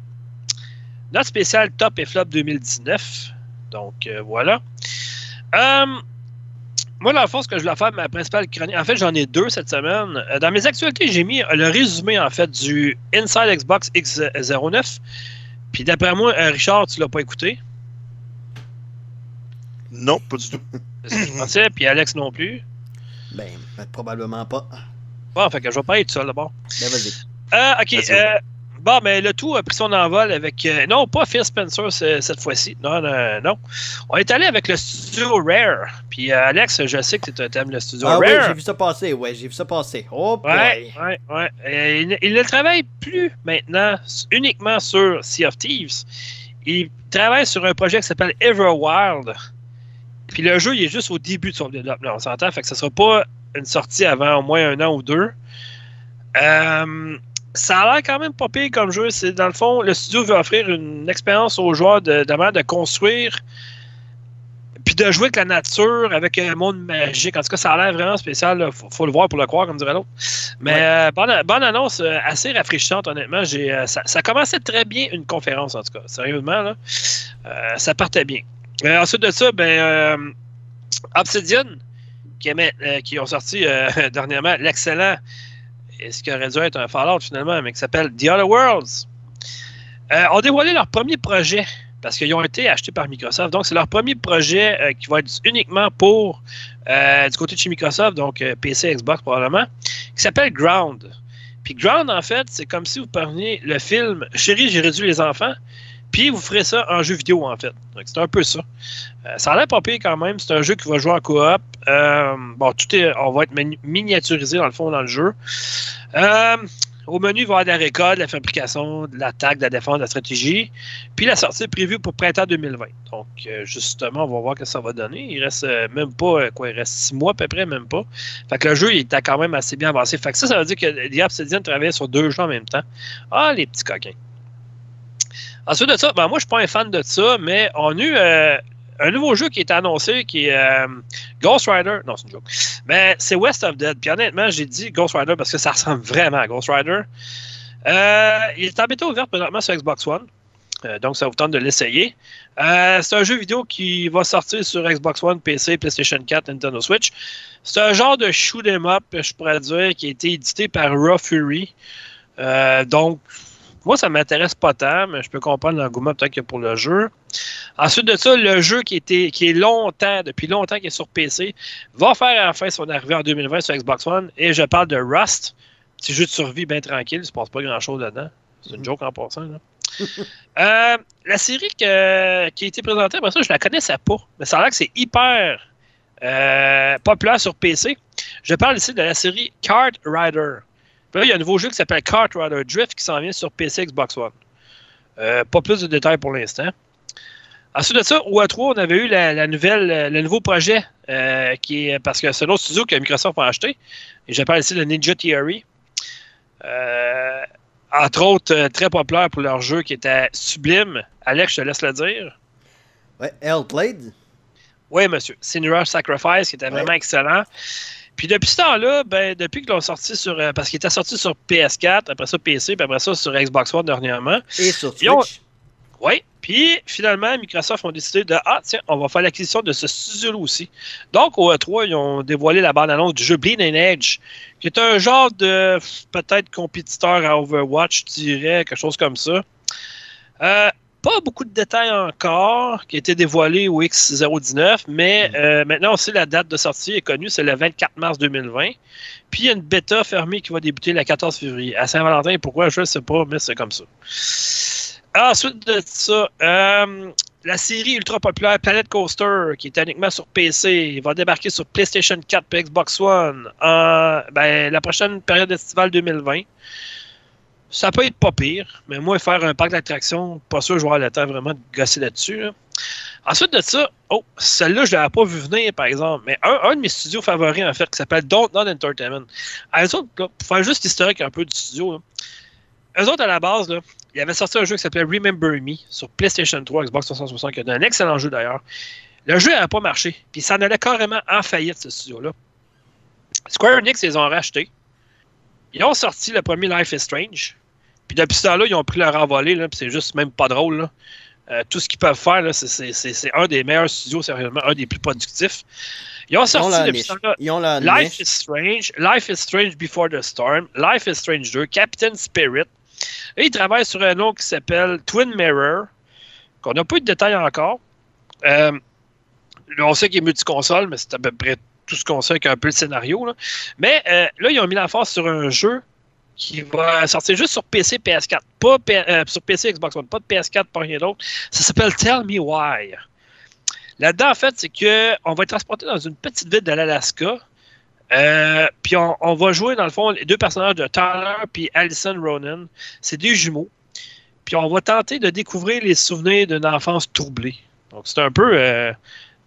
notre spécial Top et Flop 2019. Donc voilà. Moi, dans le fond, ce que je voulais faire, ma principale chronique, en fait, j'en ai deux cette semaine. Dans mes actualités, j'ai mis le résumé, en fait, du Inside Xbox X09. Puis d'après moi, euh, Richard, tu l'as pas écouté? Non, pas du tout. C'est ce que je pensais, puis Alex non plus. Ben, ben, probablement pas. Bon, fait que je vais pas être seul d'abord. Ben, vas-y. Euh, ok. Euh, bon, mais le tout a pris son envol avec. euh, non, pas Phil Spencer ce- cette fois-ci. Non, non, non. On est allé avec le studio Rare. Puis euh, Alex, je sais que tu aimes le studio Ah oui, Rare. j'ai vu ça passer. Ouais, j'ai vu ça passer. Oh boy. Ouais, ouais, ouais. Il, il ne travaille plus maintenant uniquement sur Sea of Thieves. Il travaille sur un projet qui s'appelle Everwild. Puis le jeu, il est juste au début de son développement. On s'entend, fait que ce ne sera pas une sortie avant au moins un an ou deux. Euh, ça a l'air quand même pas pire comme jeu. C'est dans le fond, le studio veut offrir une expérience aux joueurs de, de, construire puis de jouer avec la nature, avec un monde magique. En tout cas, ça a l'air vraiment spécial. Il faut, faut le voir pour le croire, comme dirait l'autre. Mais Ouais. euh, bonne, bonne annonce, euh, assez rafraîchissante, honnêtement. J'ai, euh, ça, ça commençait très bien une conférence, en tout cas. Sérieusement, là. Ça partait bien. Ensuite de ça, ben, Obsidian, qui, qui ont sorti dernièrement l'excellent, ce qui aurait dû être un Fallout finalement, mais qui s'appelle The Other Worlds? euh, ont dévoilé leur premier projet parce qu'ils ont été achetés par Microsoft. Donc, c'est leur premier projet euh, qui va être uniquement pour euh, du côté de chez Microsoft, donc PC, Xbox probablement, qui s'appelle Ground. Puis Ground, en fait, c'est comme si vous preniez le film Chérie, j'ai réduit les enfants, puis vous ferez ça en jeu vidéo, en fait. C'est un peu ça. Euh, ça a l'air pas pire quand même. C'est un jeu qui va jouer en coop. Euh, bon, tout est, on va être mini- miniaturisé dans le fond dans le jeu. Euh, au menu, il va y avoir de la récolte, de la fabrication, de l'attaque, de la défense, de la stratégie. Puis la sortie est prévue pour printemps 2020. Donc, justement, on va voir ce que ça va donner. Il reste même pas, quoi, il reste six mois à peu près, même pas. Fait que le jeu, il était quand même assez bien avancé. Fait que ça, ça veut dire que The Obsidian travaillait sur deux jeux en même temps. Ah, les petits coquins. Ensuite de ça, ben, moi, je suis pas un fan de ça, mais on a eu euh, un nouveau jeu qui est annoncé qui est euh, Ghost Rider. Non, c'est une joke. Mais c'est West of Dead. Puis honnêtement, j'ai dit Ghost Rider parce que ça ressemble vraiment à Ghost Rider. Euh, il est en bêta ouvert présentement sur Xbox One. Donc, ça vous tente de l'essayer. C'est un jeu vidéo qui va sortir sur Xbox One, PC, PlayStation 4, Nintendo Switch. C'est un genre de shoot 'em up, je pourrais dire, qui a été édité par Raw Fury. Donc, moi, ça m'intéresse pas tant, mais je peux comprendre l'engouement peut-être a pour le jeu. Ensuite de ça, le jeu qui, était, qui est longtemps, depuis longtemps, qui est sur PC, va faire enfin son arrivée en 2020 sur Xbox One. Et je parle de Rust, petit jeu de survie bien tranquille, il ne se passe pas grand-chose dedans. C'est une joke en passant. Là. Euh, la série que- qui a été présentée, après ça, je la connaissais pas. Mais ça a l'air que c'est hyper euh, populaire sur PC. Je parle ici de la série Kart Rider. Puis là, il y a un nouveau jeu qui s'appelle Kart Rider Drift qui s'en vient sur PC Xbox One. Euh, pas plus de détails pour l'instant. Ensuite de ça, au A3, on avait eu la, la nouvelle, le nouveau projet euh, qui est parce que c'est un autre studio que Microsoft a acheté. Et je parle ici de Ninja Theory. Euh, entre autres, très populaire pour leur jeu qui était sublime. Alex, je te laisse le dire. Ouais, Hellblade. Oui, monsieur. Sinura Sacrifice, qui était Ouais. vraiment excellent. Puis depuis ce temps-là, ben, depuis qu'ils l'ont sorti sur. euh, parce qu'il était sorti sur PS4, après ça PC, puis après ça sur Xbox One dernièrement. Et sur ont- Switch. Oui. Puis finalement, Microsoft ont décidé de Ah, tiens, on va faire l'acquisition de ce studio-là aussi. Donc au E3, ils ont dévoilé la bande-annonce du jeu Bleeding Edge, qui est un genre de peut-être compétiteur à Overwatch, je dirais, quelque chose comme ça. Euh, pas beaucoup de détails encore qui a été dévoilé au X019, mais Mm. euh, maintenant sait la date de sortie est connue, c'est le 24 mars 2020. Puis il y a une bêta fermée qui va débuter le 14 février. À Saint-Valentin, pourquoi je ne sais pas, mais c'est comme ça. Ensuite de ça, euh, la série ultra populaire Planet Coaster, qui est uniquement sur PC, va débarquer sur PlayStation 4 et Xbox One en ben, la prochaine période estivale 2020. Ça peut être pas pire, mais moi, faire un parc d'attractions, pas sûr que je vais avoir le temps vraiment de gosser là-dessus. là. Ensuite de ça, oh, celle-là, je ne l'avais pas vu venir, par exemple, mais un, de mes studios favoris, en fait, qui s'appelle Don't Not Entertainment. Eux autres, pour faire juste l'historique un peu du studio, là, eux autres, à la base, là, il avait sorti un jeu qui s'appelait Remember Me sur PlayStation 3, Xbox 360, qui est un excellent jeu d'ailleurs. Le jeu n'avait pas marché, puis ça en allait carrément en faillite, ce studio-là. Square Enix, ils ont racheté. Ils ont sorti le premier Life is Strange. Puis depuis ce temps-là, ils ont pris leur envolée, là, puis c'est juste même pas drôle. là. Euh, tout ce qu'ils peuvent faire, c'est- un des meilleurs studios, sérieusement, un des plus productifs. Ils ont Ils ont sorti depuis ce temps-là Ils Life niche. is Strange, Life is Strange Before the Storm, Life is Strange 2, Captain Spirit. Et il travaille sur un nom qui s'appelle Twin Mirror, qu'on n'a pas eu de détails encore. Euh, là, on sait qu'il est multiconsole, mais c'est à peu près tout ce qu'on sait avec un peu le scénario. Là. Mais euh, là, ils ont mis la force sur un jeu qui va sortir juste sur PC, PS4. Pas P- euh, sur PC, Xbox One, pas de PS4, pas rien d'autre. Ça s'appelle Tell Me Why. Là-dedans, en fait, c'est qu'on va être transporté dans une petite ville de l'Alaska. Euh, puis on, va jouer, dans le fond, les deux personnages de Tyler puis Alison Ronan. C'est des jumeaux. Puis on va tenter de découvrir les souvenirs d'une enfance troublée. Donc c'est un peu euh,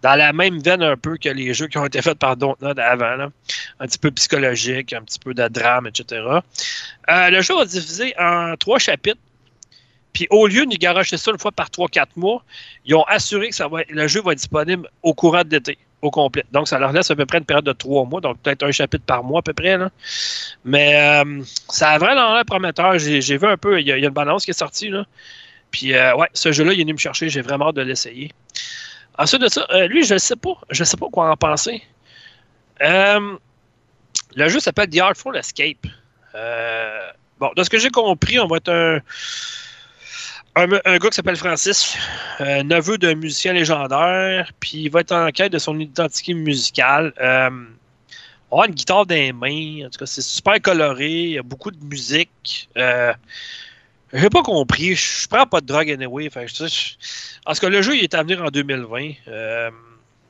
dans la même veine un peu que les jeux qui ont été faits par Dontnod avant. Un petit peu psychologique, un petit peu de drame, etc. Euh, le jeu va diviser en trois chapitres. Puis au lieu de garocher ça une fois par 3-4 mois, ils ont assuré que le jeu va être disponible au courant de l'été, au complet. Donc ça leur laisse à peu près une période de 3 mois, donc peut-être un chapitre par mois à peu près. Mais euh, ça a vraiment l'air prometteur. J'ai vu un peu, il y, a une balance qui est sortie. Puis euh, ouais, ce jeu-là, il est venu me chercher, j'ai vraiment hâte de l'essayer. Ensuite de ça, euh, lui, je ne sais pas. Je sais pas quoi en penser. Euh, le jeu s'appelle The Artful Escape. Euh, bon, de ce que j'ai compris, on va être un, un, gars qui s'appelle Francis, neveu d'un musicien légendaire, puis il va être en quête de son identité musicale. On a une guitare dans les mains, en tout cas, c'est super coloré, il y a beaucoup de musique. J'ai pas compris, je prends pas de drogue anyway. Fait, que je- je- en tout cas, le jeu il est à venir en 2020. Euh,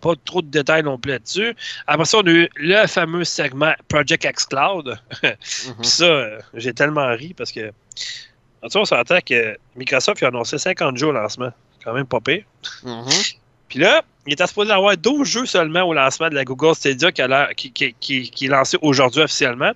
pas trop de détails non plus là-dessus. Après ça, on a eu le fameux segment Project X Cloud. Mhm. Puis ça, euh, j'ai tellement ri parce que. En tout cas, on s'entend que Microsoft a annoncé 50 jours au lancement. Quand même pas pire. Mhm. Puis là, il était supposé avoir 12 jeux seulement au lancement de la Google Stadia qui, a qui est lancé aujourd'hui officiellement.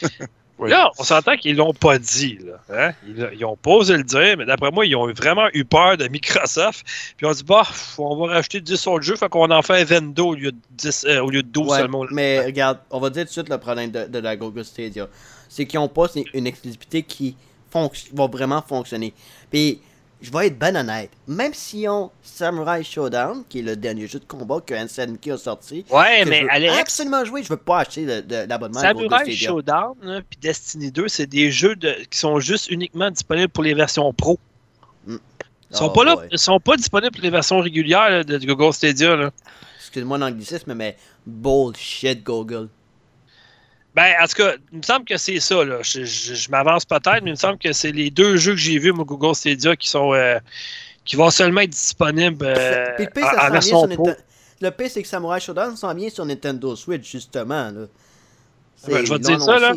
Oui. Là, on s'entend qu'ils l'ont pas dit. Là, hein? Ils, ils ont pas osé le dire, mais d'après moi, ils ont vraiment eu peur de Microsoft. Puis on dit, bah, on va rajouter 10 autres jeux, fait qu'on en fait 22 au lieu de, 10, euh, au lieu de 12 Ouais, seulement. mais regarde, on va dire tout de suite le problème de, de la Google Stadia. C'est qu'ils n'ont pas une exclusivité qui fonc- va vraiment fonctionner. Puis, je vais être ben honnête. Même s'ils ont Samurai Showdown, qui est le dernier jeu de combat que SNK a sorti, Ouais, que mais je veux Alex, absolument jouer, je veux pas acheter l'abonnement Samurai. Showdown là, puis Destiny 2, c'est des jeux de- qui sont juste uniquement disponibles pour les versions pro. Ils sont, Oh pas là, boy. ils sont pas disponibles pour les versions régulières là, de Google Stadia. Là. Excuse-moi l'anglicisme, mais bullshit Google. Ben, en tout cas, il me semble que c'est ça. Là. Je, je- je m'avance peut-être, mais il me semble que c'est les deux jeux que j'ai vus, moi, Google Stadia, qui sont euh, qui vont seulement être disponibles euh, Puis le pire, ça en sur Le pire, c'est que Samurai Showdown s'en vient sur Nintendo Switch, justement. Là. C'est- Ouais, je vais te dire ça, là.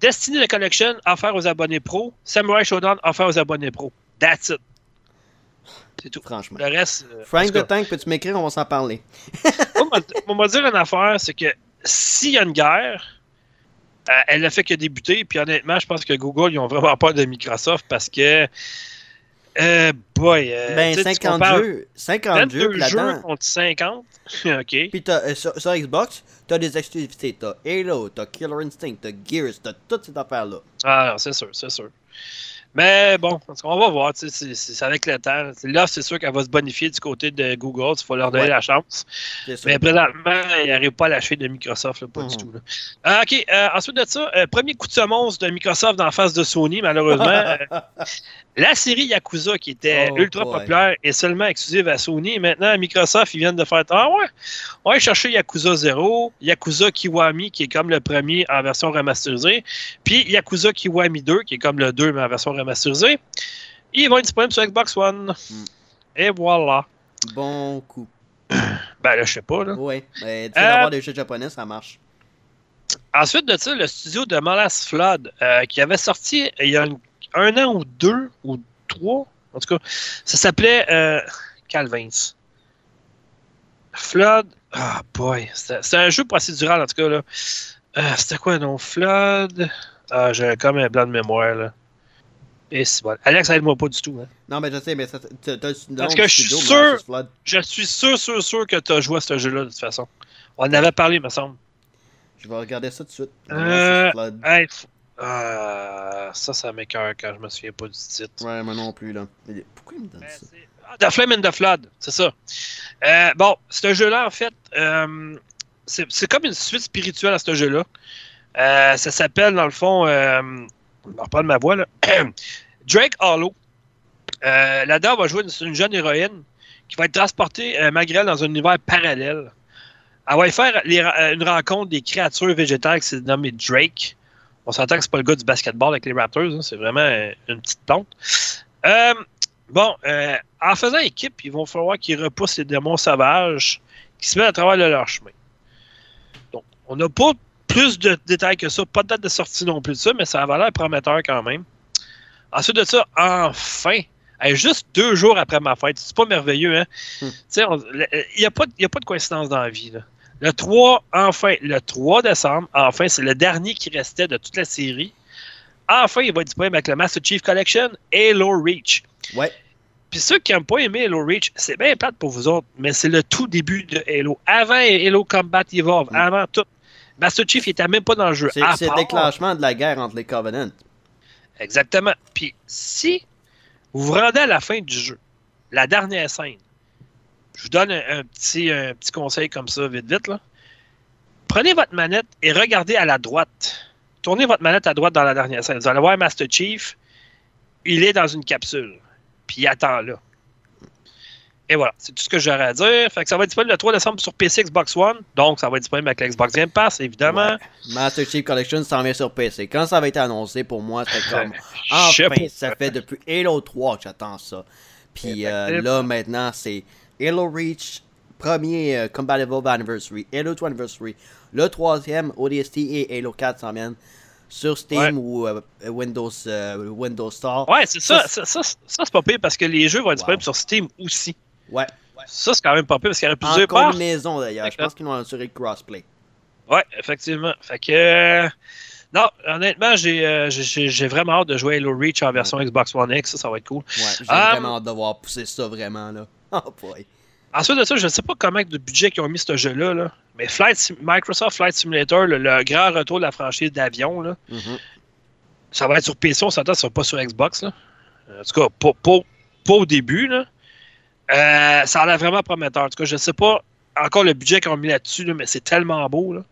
Destiny The Collection, offert aux abonnés pro. Samurai Showdown, offert aux abonnés pro. That's it. C'est tout. Franchement. Le reste. euh, Frank de Tank, peux-tu m'écrire, on va s'en parler. On va dire une affaire, c'est que s'il y a une guerre, euh, elle a fait que débuter. Puis honnêtement, je pense que Google, ils ont vraiment peur de Microsoft parce que. Euh, boy. euh, ben, tu sais, tu 50 compares jeux, 50 jeux 22 jeux là-dedans. contre 50. OK. Puis t'as, euh, sur, sur Xbox, t'as des exclusivités. T'as Halo, t'as Killer Instinct, t'as Gears, t'as toutes ces affaires-là. Ah, non, c'est sûr, c'est sûr. Mais bon, on va voir. C'est avec le temps. Là, c'est sûr qu'elle va se bonifier du côté de Google. Il faut leur donner Ouais. la chance. Mais présentement, ils n'arrivent pas à lâcher de Microsoft, là, pas du Mhm. tout. là. Ah, OK, euh, ensuite de ça, euh, premier coup de semonce de Microsoft en face de Sony, malheureusement. euh, la série Yakuza, qui était Oh ultra boy. populaire, est seulement exclusive à Sony. Et maintenant, Microsoft, ils viennent de faire Ah ouais, on va chercher Yakuza 0, Yakuza Kiwami, qui est comme le premier en version remasterisée, puis Yakuza Kiwami 2, qui est comme le 2, mais en version remasterisée. Ils vont être disponibles sur Xbox One. Mm. Et voilà. Bon coup. Ben là, je sais pas, là. Ouais. Mais tu sais, Euh, d'avoir des jeux japonais, ça marche. Ensuite de ça, le studio de Molas Flood, euh, qui avait sorti il y a une- un an ou deux, ou trois, en tout cas, ça s'appelait euh, Calvins. Flood, ah boy, c'était c'était un jeu procédural en tout cas. là. Euh, c'était quoi non? Flood? Ah, j'ai comme un blanc de mémoire là. Et bon. Alex, aide-moi pas du tout. Hein. Non, mais je sais, mais ça, t'as, t'as Parce que je suis sûr-. Je suis sûr, sûr, sûr que tu as joué à ce jeu-là de toute façon. On en avait parlé, me semble. Je vais regarder ça tout de suite. Euh. Hey, ah, ça, ça m'écoeure quand je me souviens pas du titre. Ouais, moi non plus, là. Pourquoi il me donne Ben, ça? ah, The Flame and the Flood, c'est ça. Euh, bon, ce jeu-là, en fait, euh, c'est c'est comme une suite spirituelle à ce jeu-là. Euh, ça s'appelle, dans le fond, me reprends de ma voix, là. Drake Hollow. Euh, on va jouer une, une jeune héroïne qui va être transportée euh, malgré elle dans un univers parallèle. Elle va y faire euh, une rencontre des créatures végétales qui s'est nommée Drake. On s'entend que c'est pas le gars du basketball avec les Raptors, hein, c'est vraiment euh, une petite tonte. Euh, bon, euh, en faisant équipe, ils vont falloir qu'ils repoussent les démons sauvages qui se mettent à travers de leur chemin. Donc, on n'a pas plus de détails que ça, pas de date de sortie non plus de ça, mais ça va l'air prometteur quand même. Ensuite de ça, enfin, hey, juste deux jours après ma fête, c'est pas merveilleux, hein? Hmm. Il n'y a, a pas de coïncidence dans la vie, là. Le 3, enfin, le 3 décembre, enfin, c'est le dernier qui restait de toute la série. Enfin, il va être disponible avec le Master Chief Collection Halo Reach. Ouais. Puis ceux qui n'ont pas aimé Halo Reach, c'est bien plate pour vous autres, mais c'est le tout début de Halo. Avant Halo Combat Evolve, Mm. avant tout. Master Chief, il était même pas dans le jeu. C'est, le déclenchement de la guerre entre les Covenants. Exactement. Puis si vous vous rendez à la fin du jeu, la dernière scène, je vous donne un, un petit, un petit conseil comme ça, vite, vite. Là. Prenez votre manette et regardez à la droite. Tournez votre manette à droite dans la dernière scène. Vous allez voir Master Chief. Il est dans une capsule. puis attends là. Et voilà, c'est tout ce que j'aurais à dire. Fait que ça va être disponible le 3 décembre sur PC Xbox One. Donc, ça va être disponible avec l'Xbox Game Pass, évidemment. Ouais. Master Chief Collection s'en vient sur PC. Quand ça va être annoncé, pour moi, c'était comme. Enfin, ça fait depuis Halo 3 que j'attends ça. Puis euh, là, maintenant, c'est Halo Reach, premier euh, Compatible Anniversary, Halo 2 Anniversary, le troisième ODST et Halo 4 s'en viennent sur Steam Ouais. ou euh, Windows, euh, Windows Store. Ouais, c'est ça. Ça, Ça, ça, ça, c'est pas pire parce que les jeux vont être Wow. disponibles sur Steam aussi. Ouais. Ça, c'est quand même pas pire parce qu'il y aurait En plusieurs parts. combinaison d'ailleurs. Je pense qu'ils vont assurer le crossplay. Ouais, effectivement. Fait que. euh, non, honnêtement, j'ai euh, j'ai- vraiment hâte de jouer Halo Reach en version Xbox One X. Ça, ça va être cool. Ouais, j'ai Ah, vraiment hâte de voir pousser ça vraiment là. Oh boy. Ensuite de ça, je ne sais pas comment de budget qu'ils ont mis ce jeu-là. là, mais Flight Microsoft Flight Simulator, le, le grand retour de la franchise d'avion, là, Mhm. ça va être sur PC, on s'entend, ça sera pas sur Xbox. Là. En tout cas, pas, pas- pas au début. Là. Euh, ça a l'air vraiment prometteur. En tout cas, je ne sais pas encore le budget qu'ils ont mis là-dessus, là, mais c'est tellement beau. Là.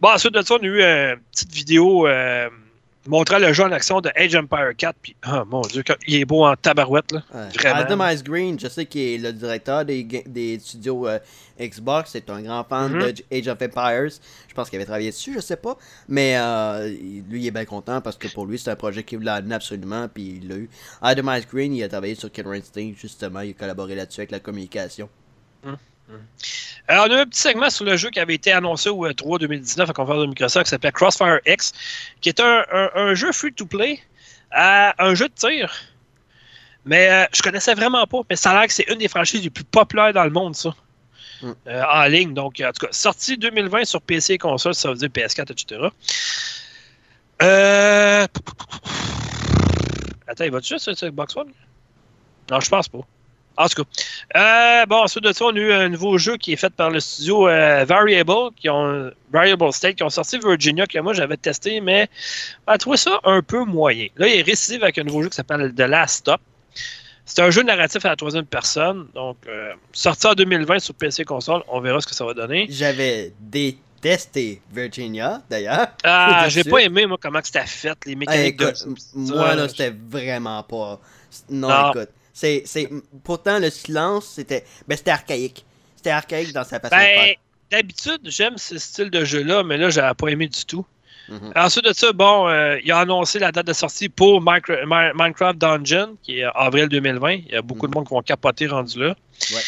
Bon, ensuite de ça, on a eu une petite vidéo euh, montrant le jeu en action de Age Empire 4. Puis, oh mon Dieu, il est beau en tabarouette. Là. Ouais. Vraiment. Adam Ice Green, je sais qu'il est le directeur des, des studios euh, Xbox, c'est un grand fan Mhm. de Age of Empires. Je pense qu'il avait travaillé dessus, je sais pas. Mais euh, lui, il est bien content parce que pour lui, c'est un projet qu'il voulait amener absolument, puis il l'a eu. Adam Ice Green, il a travaillé sur Killer Instinct, justement, il a collaboré là-dessus avec la communication. Alors, on a eu un petit segment sur le jeu qui avait été annoncé au E E3 2019 à conférence de Microsoft qui s'appelle Crossfire X, qui est un, un- un jeu free-to-play, euh, un jeu de tir. Mais euh, je connaissais vraiment pas, mais ça a l'air que c'est une des franchises les plus populaires dans le monde, ça. Mm. Euh, en ligne. Donc, en tout cas, sorti 2020 sur PC et console, ça veut dire PS4, etc. Euh... Attends, il va-tu juste sur Xbox One? Non, je pense pas. En tout cas. Euh, bon, ensuite de ça, on a eu un nouveau jeu qui est fait par le studio euh, Variable, qui ont Variable State, qui ont sorti Virginia, que moi j'avais testé, mais j'ai trouvé ça un peu moyen. Là, il est récidive avec un nouveau jeu qui s'appelle The Last Stop. C'est un jeu narratif à la troisième personne, donc euh, sorti en 2020 sur PC console. On verra ce que ça va donner. J'avais détesté Virginia, d'ailleurs. Ah, j'ai pas aimé, moi, comment c'était fait, les mécaniques de. écoute, m- moi, là, c'était vraiment pas. Non, Non. écoute. C'est, c'est... Pourtant, le silence, c'était. Ben, c'était archaïque. C'était archaïque dans sa façon de Ben, faire. d'habitude, j'aime ce style de jeu-là, mais là, j'avais pas aimé du tout. Mhm. Ensuite de ça, bon, euh, il a annoncé la date de sortie pour Minecraft, Mi- Minecraft Dungeon, qui est avril 2020. Il y a beaucoup de monde qui vont capoter rendu là. Ouais.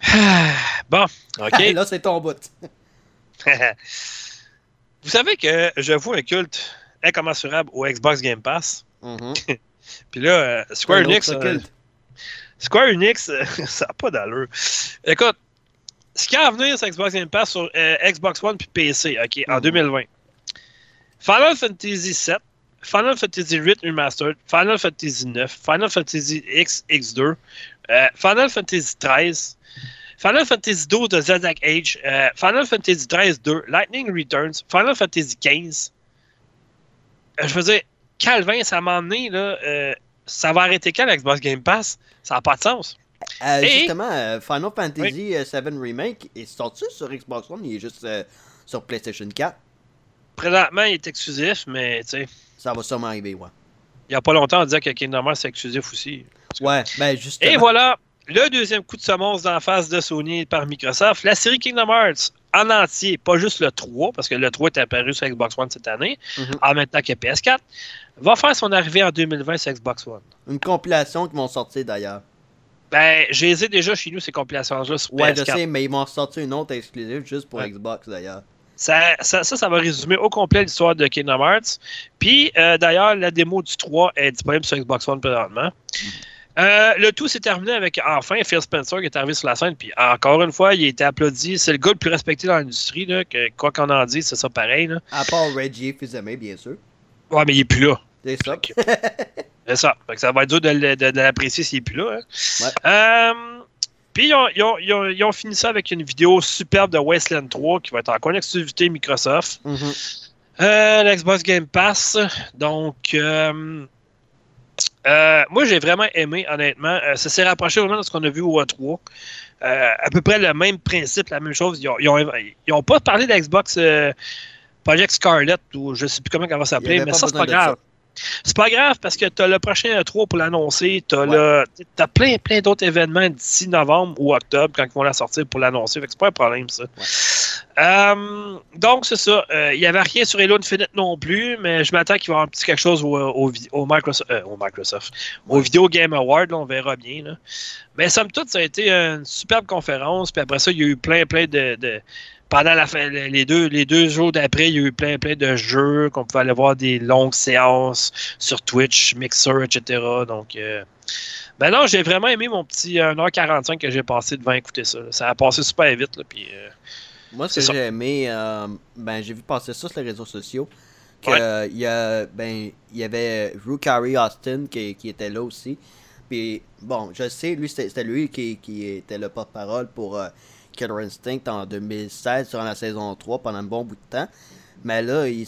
bon, OK. là, c'est ton bout. Vous savez que je voue un culte incommensurable au Xbox Game Pass. Mhm. Puis là, euh, Square Un autre Enix, euh. Square Enix, euh, ça n'a pas d'allure. Écoute, ce qui a à venir sur Xbox Game Pass sur euh, Xbox One puis PC, OK, en Mhm. 2020. Final Fantasy VII, Final Fantasy VIII Remastered, Final Fantasy IX, Final Fantasy X, X2, euh, Final Fantasy XIII, Final Fantasy XII de Zodiac Age, euh, Final Fantasy XIII 2, Lightning Returns, Final Fantasy XV. Euh, je veux dire, Calvin, ça m'a emmené, là, euh, ça va arrêter quand l'Xbox Game Pass? Ça n'a pas de sens. Euh, Et- Justement, euh, Final Fantasy euh, 7 Remake est sorti sur Xbox One, il est juste euh, sur PlayStation 4. Présentement, il est exclusif, mais tu sais, Ça va sûrement arriver, ouais. il n'y a pas longtemps, on disait que Kingdom Hearts c'est exclusif aussi. Ouais, ben justement. Et voilà, le deuxième coup de semonce d'en face de Sony par Microsoft. La série Kingdom Hearts en entier, pas juste le 3, parce que le 3 est apparu sur Xbox One cette année, Mhm. en même temps que PS4, va faire son arrivée en 2020 sur Xbox One. Une compilation qui vont sortir d'ailleurs. Ben, j'ai les ai déjà chez nous, ces compilations-là sur Ouais, je PS4. sais, mais ils vont sortir une autre exclusive juste pour Ouais. Xbox d'ailleurs. Ça, ça, ça, ça va résumer au complet l'histoire de Kingdom Hearts. Puis, euh, d'ailleurs, la démo du 3 est disponible sur Xbox One présentement. Euh, le tout s'est terminé avec, enfin, Phil Spencer qui est arrivé sur la scène. Puis, encore une fois, il a été applaudi. C'est le gars le plus respecté dans l'industrie. Quoi qu'on en dise, c'est ça pareil. Là. À part Reggie Fils-Aimé, bien sûr. Ouais, mais il est plus là. C'est ça. C'est ça. Fait que ça va être dur de, l- de- de l'apprécier s'il n'est plus là. hein. Euh, puis ils ont, ils ont- ils ont- ils ont fini ça avec une vidéo superbe de Wasteland 3 qui va être encore une exclusivité Microsoft. Euh, L'Xbox Game Pass. Donc, euh, moi, j'ai vraiment aimé, honnêtement. Euh, ça s'est rapproché vraiment de ce qu'on a vu au E3. Euh, à peu près le même principe, la même chose. Ils ont, ils ont, ils ont pas parlé d'Xbox Project Scarlet ou je sais plus comment elle va s'appeler, mais ça, c'est pas grave. C'est pas grave parce que tu as le prochain E3 pour l'annoncer. Tu as, plein, plein d'autres événements d'ici novembre ou octobre quand ils vont la sortir pour l'annoncer. c'est pas un problème, ça. Euh, donc, c'est ça. Euh, il n'y avait rien sur Halo Infinite non plus, mais je m'attends qu'il va y avoir un petit quelque chose au, au, Microsoft, au, Microsoft, au Video Game Award. on verra bien. Là. Mais somme toute, ça a été une superbe conférence. Puis après ça, il y a eu plein, plein de pendant la fin, les deux, les deux jours d'après, il y a eu plein, plein de jeux qu'on pouvait aller voir des longues séances sur Twitch, Mixer, etc. Donc, euh, ben non, j'ai vraiment aimé mon petit 1h45 que j'ai passé devant écouter ça. Ça a passé super vite. Là, puis, euh, Moi, ce que j'ai aimé, euh, ben, j'ai vu passer ça sur les réseaux sociaux. Que, il, y a, ben, il y avait Rukari Austin qui, qui, était là aussi. Puis, bon, je sais, lui, c'était lui qui, qui, était le porte-parole pour Killer Instinct en 2016 sur la saison 3 pendant un bon bout de temps. Mais là, il,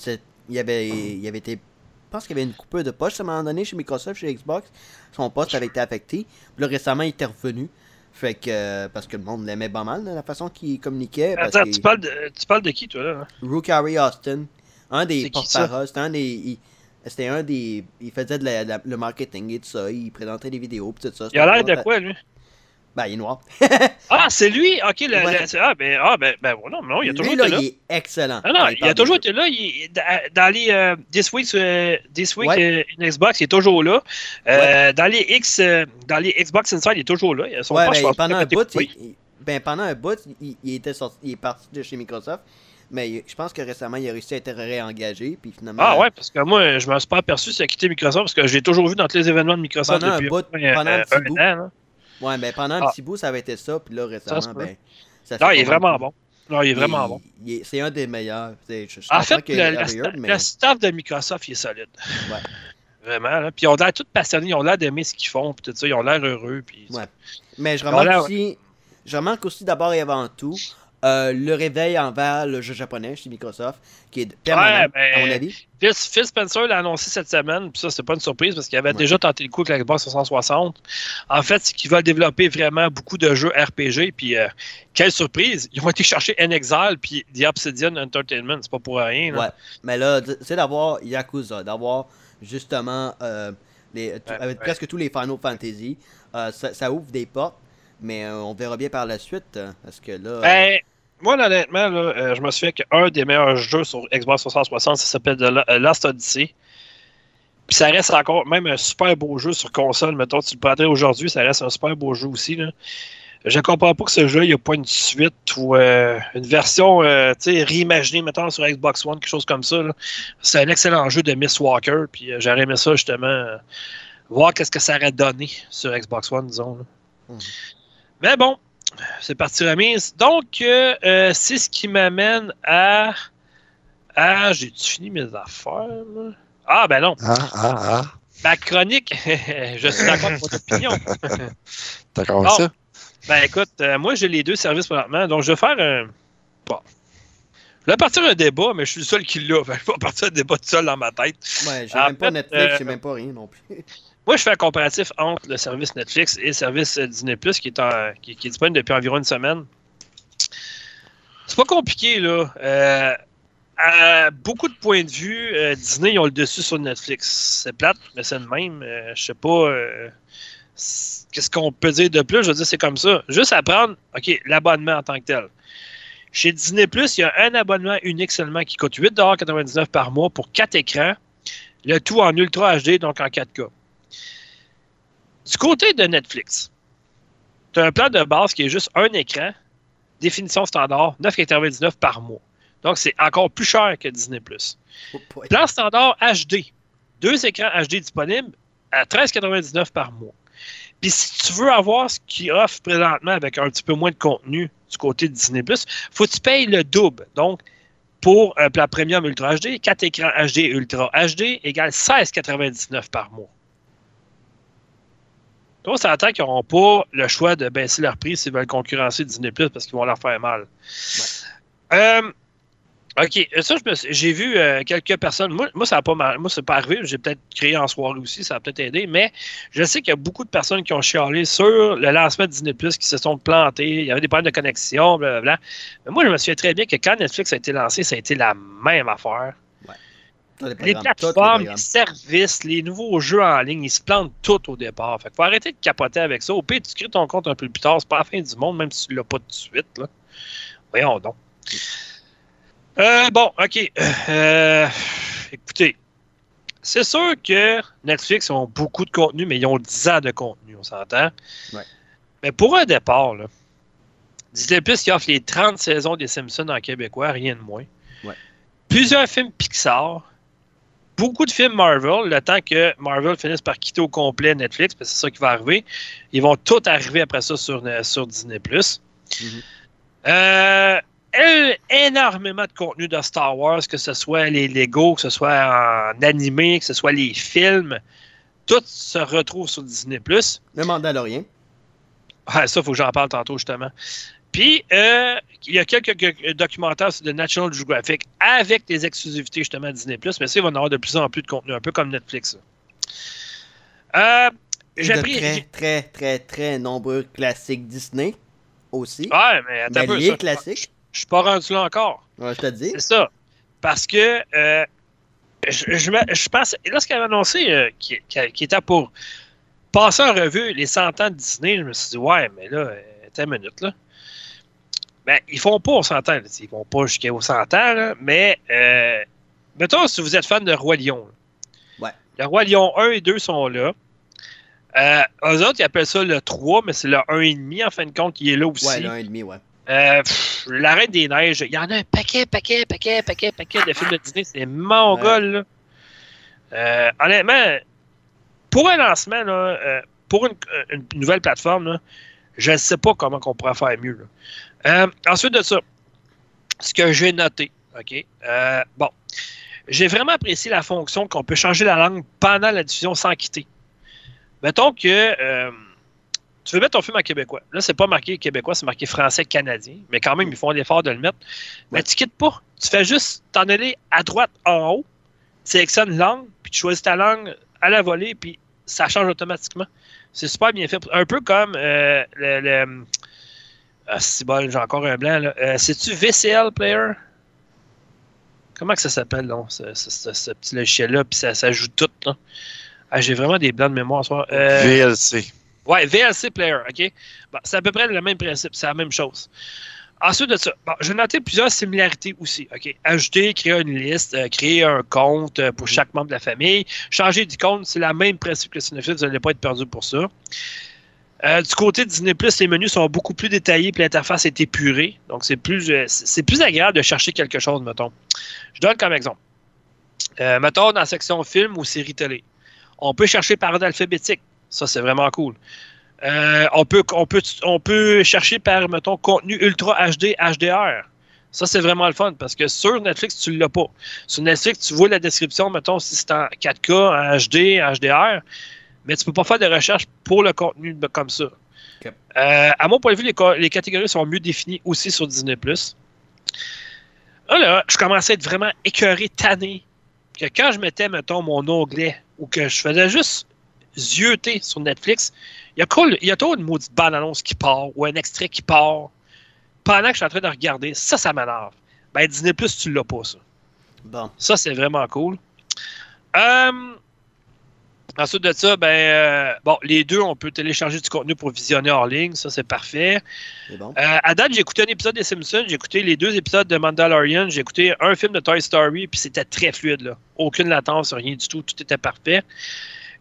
il, avait, il avait été. Je pense qu'il y avait une coupure de poche à un moment donné chez Microsoft, chez Xbox. Son poste avait été affecté. Puis là, récemment, il était revenu. Fait que, parce que le monde l'aimait pas mal, la façon qu'il communiquait. Attends, tu, parles de, tu parles de qui, toi, là? Rook Austin. Un des porte-parole. C'était un des. C'était un des. Il faisait de le marketing et tout ça. Il présentait des vidéos et tout ça. Il a l'air de quoi, lui? Ben, il est noir. ah, c'est lui? Ok, le, ah, ben, ah, ben, ben, non, non, il a toujours lui, été là. Il est excellent. Non, non, il, a toujours été là. Il, dans les euh, This Week, euh, This Week euh, in Xbox, il est toujours là. Euh, dans, les X, euh, dans les Xbox Inside, il est toujours là. Son ben, pendant, un bout, il, ben, pendant un bout, il, était sorti, il est parti de chez Microsoft. Mais je pense que récemment, il a réussi à être réengagé. Puis finalement, ah ouais, parce que moi, je me suis pas aperçu s'il a quitté Microsoft parce que j'ai toujours vu dans tous les événements de Microsoft pendant depuis un bout, pendant un. An, Ouais, mais pendant un ah. petit bout, ça avait été ça, puis là, récemment, ben. Ça non, il est vraiment bon. Non, il est vraiment bon. C'est un des meilleurs. Je, je en fait, le, staff de Microsoft, il est solide. Ouais. Vraiment. Là. Puis ils ont l'air tous passionnés, ils ont l'air d'aimer ce qu'ils font, puis tout ça, ils ont l'air heureux. Puis, ouais. Mais je remarque aussi, je remarque aussi d'abord et avant tout, euh, le réveil envers le jeu japonais chez Microsoft, qui est permanent, ben, à mon avis. Phil, Spencer l'a annoncé cette semaine, puis ça, c'est pas une surprise parce qu'il avait déjà tenté le coup avec la Xbox 360. En fait, c'est qu'il va développer vraiment beaucoup de jeux RPG, puis euh, quelle surprise! Ils ont été chercher N-Exile puis The Obsidian Entertainment, c'est pas pour rien. Ouais, mais là, c'est d'avoir Yakuza, d'avoir justement euh, les, avec presque tous les Final Fantasy, ça, ça ouvre des portes. Mais euh, on verra bien par la suite. Hein, parce que là. Ben, moi, honnêtement, là, euh, je me souviens qu'un des meilleurs jeux sur Xbox 360, ça s'appelle euh, Last Odyssey. Puis ça reste encore même un super beau jeu sur console. Mettons, tu le prendrais aujourd'hui, ça reste un super beau jeu aussi. Là. Je comprends pas que ce jeu, il n'y a pas une suite ou une version réimaginée, mettons, sur Xbox One, quelque chose comme ça. C'est un excellent jeu de Miss Walker. Puis j'aurais aimé ça, justement, voir qu'est-ce que ça aurait donné sur Xbox One, disons. Hum. Mais bon, c'est parti remise. Donc, euh, euh, c'est ce qui m'amène à. Ah, j'ai-tu fini mes affaires? Ah, ben non. Ah, ah, ah. Ma chronique, je suis d'accord avec votre opinion. D'accord ça? Ben écoute, euh, moi j'ai les deux services présentement, donc je vais faire un. Bon. Je vais partir un débat, mais je suis le seul qui l'a. je vais partir un débat tout seul dans ma tête. Ouais, j'ai même pas Netflix, j'ai même pas rien non plus. Moi, je fais un comparatif entre le service Netflix et le service Disney Plus qui est, qui, est disponible depuis environ une semaine. C'est pas compliqué, là. Euh, à beaucoup de points de vue, euh, Disney, ils ont le dessus sur Netflix. C'est plate, mais c'est le même. Euh, je sais pas. Qu'est-ce qu'on peut dire de plus? Je veux dire, c'est comme ça. Juste à prendre, OK, l'abonnement en tant que tel. Chez Disney Plus, il y a un abonnement unique seulement qui coûte 8,99$ par mois pour 4 écrans. Le tout en Ultra HD, donc en 4K. Du côté de Netflix, tu as un plan de base qui est juste un écran, définition standard, 9,99 par mois. Donc, c'est encore plus cher que Disney+. Oh plan standard HD, deux écrans HD disponibles à 13,99 par mois. Puis si tu veux avoir ce qu'ils offre présentement avec un petit peu moins de contenu du côté de Disney+, faut que tu payes le double. Donc, pour un plan premium Ultra HD, 4 écrans HD Ultra HD égale 16,99 par mois. On s'entend qu'ils n'auront pas le choix de baisser leur prix s'ils veulent concurrencer Disney Plus parce qu'ils vont leur faire mal. Euh, OK, ça, j'ai vu euh, quelques personnes. Moi, moi ça n'a pas Moi, c'est pas arrivé. J'ai peut-être créé en soirée aussi, ça a peut-être aidé. Mais je sais qu'il y a beaucoup de personnes qui ont chialé sur le lancement de Disney Plus qui se sont plantées. Il y avait des problèmes de connexion, blablabla. Mais moi, je me souviens très bien que quand Netflix a été lancé, ça a été la même affaire. Les, les plateformes, les services, les nouveaux jeux en ligne, ils se plantent tout au départ. Fait que faut arrêter de capoter avec ça. Au pire, tu crées ton compte un peu plus tard. C'est pas la fin du monde, même si tu l'as pas tout de suite. Là. Voyons donc. Euh, bon, OK. Euh, écoutez, c'est sûr que Netflix ont beaucoup de contenu, mais ils ont 10 ans de contenu, on s'entend. Ouais. Mais pour un départ, là, Disney Plus qui offre les 30 saisons des Simpsons en québécois, rien de moins. Ouais. Plusieurs films Pixar, beaucoup de films Marvel, le temps que Marvel finisse par quitter au complet Netflix, parce que c'est ça qui va arriver. Ils vont tous arriver après ça sur, sur Disney Plus. Mhm. Euh, euh, énormément de contenu de Star Wars, que ce soit les Lego, que ce soit en animé, que ce soit les films. Tout se retrouve sur Disney. Le Mandalorien. Ouais, ça, il faut que j'en parle tantôt, justement. Puis, euh, il y a quelques, documentaires sur de National Geographic avec des exclusivités, justement, Disney+. Mais ça, il va y en avoir de plus en plus de contenu, un peu comme Netflix. Euh, j'ai appris... très, très, très, très nombreux classiques Disney aussi. Ouais, mais attends un peu. Ça, classiques. Je suis pas rendu là encore. Ouais, je te dis. C'est ça. Parce que euh, je, je, je pense, lorsqu'il avait annoncé euh, qu'il était pour passer en revue les 100 ans de Disney, je me suis dit, ouais, mais là, euh, attends une minute, là. Ben, ils font pas aux 100 ans, ils vont pas jusqu'aux 100 ans, là, mais euh, mettons si vous êtes fan de Roi Lion. Ouais. Le Roi Lion 1 et 2 sont là. Euh, eux autres, ils appellent ça le 3, mais c'est le 1,5 en fin de compte qui est là aussi. Ouais, et demi, ouais. Euh, pff, la Reine des Neiges, il y en a un paquet, paquet, paquet, paquet, paquet de films de Disney. C'est mongol, là. Euh, honnêtement, pour un lancement, là, euh, pour une, une nouvelle plateforme, là, je ne sais pas comment on pourrait faire mieux. là. Euh, ensuite de ça, ce que j'ai noté, OK? Euh, bon, j'ai vraiment apprécié la fonction qu'on peut changer la langue pendant la diffusion sans quitter. Mettons que euh, tu veux mettre ton film en québécois. Là, c'est pas marqué québécois, c'est marqué français-canadien, mais quand même, ils font l'effort de le mettre. Mais tu quittes pas. Tu fais juste t'en aller à droite en haut, tu sélectionnes langue, puis tu choisis ta langue à la volée, puis ça change automatiquement. C'est super bien fait. Un peu comme euh, le. le- ah, c'est bon, j'ai encore un blanc. là. Euh, C'est-tu VCL Player? Comment que ça s'appelle, non? Ce, ce- ce- ce petit logiciel-là, puis ça, ça joue tout. là? Ah, j'ai vraiment des blancs de mémoire soir. Euh, VLC. Ouais, VLC Player, OK? Bon, c'est à peu près le même principe, c'est la même chose. Ensuite de ça, bon, j'ai noté plusieurs similarités aussi, OK? Ajouter, créer une liste, euh, créer un compte euh, pour chaque membre de la famille. Changer du compte, c'est le même principe que Cineflix, vous n'allez pas être perdu pour ça. Euh, du côté de Disney+, les menus sont beaucoup plus détaillés, puis l'interface est épurée. Donc, c'est plus, euh, c'est plus agréable de chercher quelque chose, mettons. Je donne comme exemple. Mettons, dans la section film ou série télé, on peut chercher par ordre alphabétique. Ça, c'est vraiment cool. Euh, on, peut, on, peut, on peut chercher par, mettons, contenu Ultra HD, HDR. Ça, c'est vraiment le fun parce que sur Netflix, tu ne l'as pas. Sur Netflix, tu vois la description, mettons, si c'est en 4K, en HD, en HDR, mais tu ne peux pas faire de recherche pour le contenu comme ça. Euh, à mon point de vue, les, les catégories sont mieux définies aussi sur Disney. Là, là, je commençais à être vraiment écœuré, tanné, que quand je mettais, mettons, mon onglet ou que je faisais juste zioter sur Netflix, il y a, cool- il y a toujours une maudite bande-annonce qui part ou un extrait qui part pendant que je suis en train de regarder. Ça, ça m'énerve. Ben, Disney Plus, tu l'as pas, ça. Bon. Ça, c'est vraiment cool. Euh, ensuite de ça, ben, euh, bon, les deux, on peut télécharger du contenu pour visionner hors ligne. Ça, c'est parfait. Bon. Euh, à date, j'ai écouté un épisode des Simpsons, j'ai écouté les deux épisodes de Mandalorian, j'ai écouté un film de Toy Story, puis c'était très fluide, là. Aucune latence, rien du tout, tout était parfait.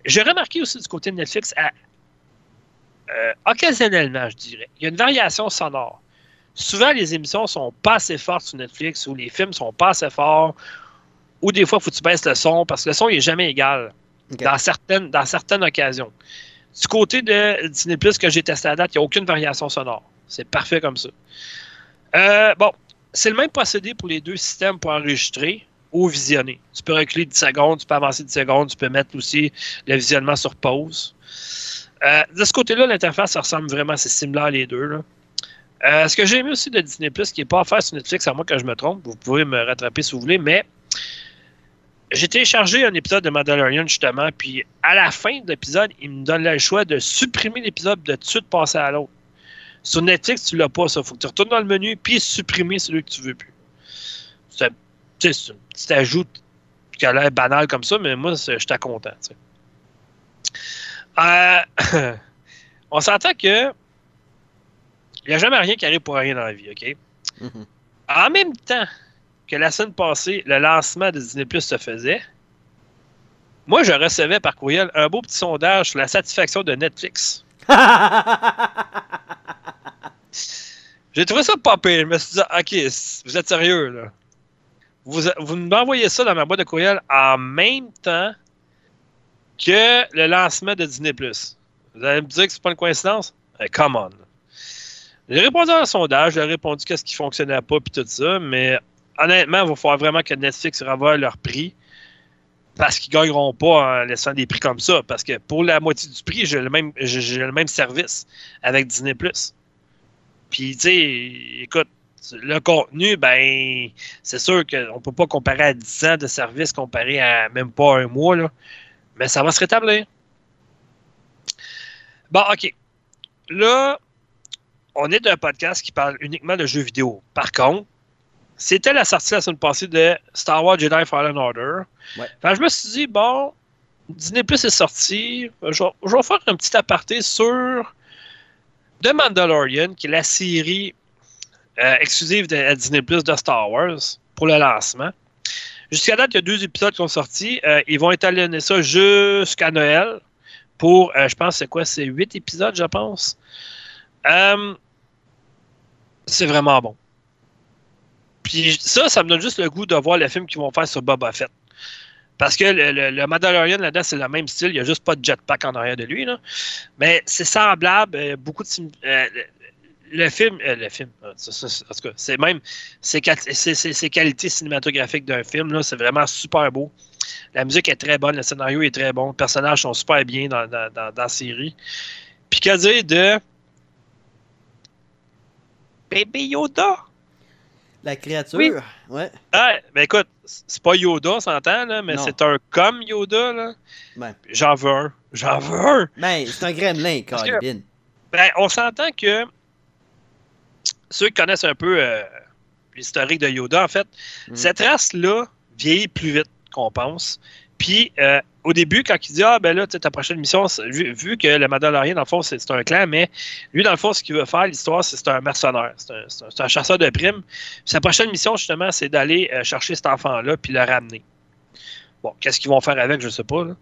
J'ai remarqué aussi du côté de Netflix, à- euh, occasionnellement, je dirais, il y a une variation sonore. Souvent, les émissions sont pas assez fortes sur Netflix, ou les films sont pas assez forts, ou des fois, il faut que tu baisses le son, parce que le son, il est jamais égal dans, certaines, dans certaines occasions. Du côté de Disney Plus que j'ai testé à date, il n'y a aucune variation sonore. C'est parfait comme ça. Euh, bon, c'est le même procédé pour les deux systèmes pour enregistrer ou visionner. Tu peux reculer 10 secondes, tu peux avancer 10 secondes, tu peux mettre aussi le visionnement sur pause. Euh, de ce côté-là, l'interface ressemble vraiment, c'est similaire les deux. là. Euh, ce que j'ai aimé aussi de Disney Plus, qui n'est pas offert sur Netflix, à moins que je me trompe, vous pouvez me rattraper si vous voulez, mais j'ai téléchargé un épisode de Mandalorian justement, puis à la fin de l'épisode, il me donne le choix de supprimer l'épisode de tout de passer à l'autre. Sur Netflix, tu l'as pas, ça. Faut que tu retournes dans le menu puis supprimer celui que tu veux plus. C'est un, tu ajout qui a l'air banal comme ça, mais moi, j'étais content. Euh, on s'entend que il n'y a jamais rien qui arrive pour rien dans la vie, OK? Mhm. En même temps que la semaine passée, le lancement de Disney Plus se faisait, moi, je recevais par courriel un beau petit sondage sur la satisfaction de Netflix. J'ai trouvé ça pas pire. Je me suis dit, OK, vous êtes sérieux, là. Vous, vous m'envoyez ça dans ma boîte de courriel en même temps que le lancement de Disney+. Vous allez me dire que c'est pas une coïncidence? Eh, come on. J'ai répondu à un sondage, j'ai répondu qu'est-ce qui fonctionnait pas puis tout ça, mais honnêtement, il va falloir vraiment que Netflix revoie leur prix parce qu'ils gagneront pas en laissant des prix comme ça. Parce que pour la moitié du prix, j'ai le même, service avec Disney+. Puis, tu sais, écoute, le contenu, ben, c'est sûr qu'on peut pas comparer à 10 ans de service comparé à même pas un mois, là. Mais ça va se rétablir. Bon, OK. Là, on est d'un podcast qui parle uniquement de jeux vidéo. Par contre, c'était la sortie la semaine passée de Star Wars Jedi Fallen Order. Ouais. Que je me suis dit, bon, Disney Plus est sorti. Je vais, je vais faire un petit aparté sur The Mandalorian, qui est la série euh, exclusive de, à Disney Plus de Star Wars pour le lancement. Jusqu'à date, il y a deux épisodes qui sont sortis. Euh, ils vont étalonner ça jusqu'à Noël pour, euh, je pense, c'est quoi, c'est huit épisodes, je pense. C'est vraiment bon. Puis ça, ça me donne juste le goût de voir le film qu'ils vont faire sur Boba Fett. Parce que le, le, Mandalorian là-dedans, c'est le même style. Il n'y a juste pas de jetpack en arrière de lui. Là. Mais c'est semblable. beaucoup de. Le, film. euh, le film. euh, ça, ça, ça, en tout cas, c'est même. Ses qualités cinématographiques d'un film, là, c'est vraiment super beau. La musique est très bonne. Le scénario est très bon. Les personnages sont super bien dans, dans, dans, dans la série. Puis qu'à dire de. Baby Yoda? La créature, Oui. ouais. Ah, ben écoute, c'est pas Yoda, on s'entend, là, mais Non. c'est un comme Yoda, là. Ouais. J'en veux un. J'en veux un. Ben, c'est un gremlin, que- Colin. Ben, on s'entend que ceux qui connaissent un peu euh, l'historique de Yoda, en fait, Mm. cette race-là vieillit plus vite qu'on pense. Puis, euh, au début, quand il dit Ah, ben là, tu sais, ta prochaine mission, vu, vu que le Mandalorian, dans le fond, c'est un clan, mais lui, dans le fond, ce qu'il veut faire, l'histoire, c'est c'est un mercenaire. C'est un, chasseur de primes. Puis sa prochaine mission, justement, c'est d'aller euh, chercher cet enfant-là puis le ramener. Bon, qu'est-ce qu'ils vont faire avec, je sais pas. là.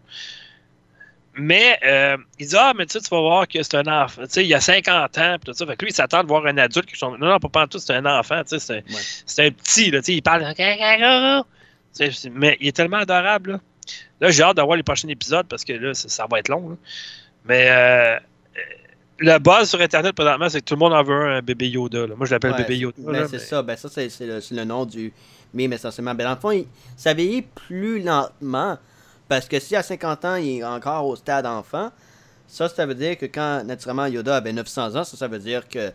Mais euh, il dit Ah, mais tu sais, tu vas voir que c'est un enfant. Tu sais, il y a 50 ans, tout ça. Fait que lui, il s'attend de voir un adulte qui sont. Non, non, pas tout, c'est un enfant, tu sais, c'est Ouais. un petit, là, tu sais, il parle. Mais il est tellement adorable, là. Là, j'ai hâte d'avoir les prochains épisodes parce que là, ça, ça va être long, là. Mais euh, le buzz sur Internet présentement, c'est que tout le monde en veut un, un bébé Yoda. là. Moi, je l'appelle Ouais, bébé Yoda. Ben, c'est mais- ça. Ben, ça, c'est le, nom du mime essentiellement. Ben, dans le fond, il, ça vieillit plus lentement. Parce que si à 50 ans, il est encore au stade enfant, ça, ça veut dire que quand, naturellement, Yoda avait 900 ans, ça, ça veut dire que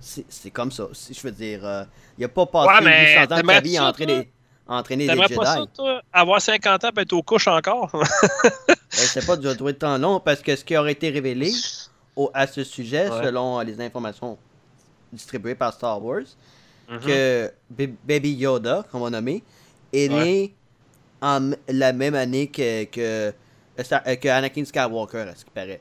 c'est comme ça. Si je veux dire, euh, il a pas passé Ouais, mais 800 ans de sa vie à entraîner, à entraîner des T'aimerais Jedi. pas ça, toi? Avoir 50 ans et être aux couches encore? Ben, c'est pas du doit être temps long parce que ce qui aurait été révélé au- à ce sujet, Ouais. selon les informations distribuées par Star Wars, Mhm. que Ba- Baby Yoda, qu'on va nommer, est Ouais. né en la même année que, que, euh, euh, que Anakin Skywalker, à ce qui paraît.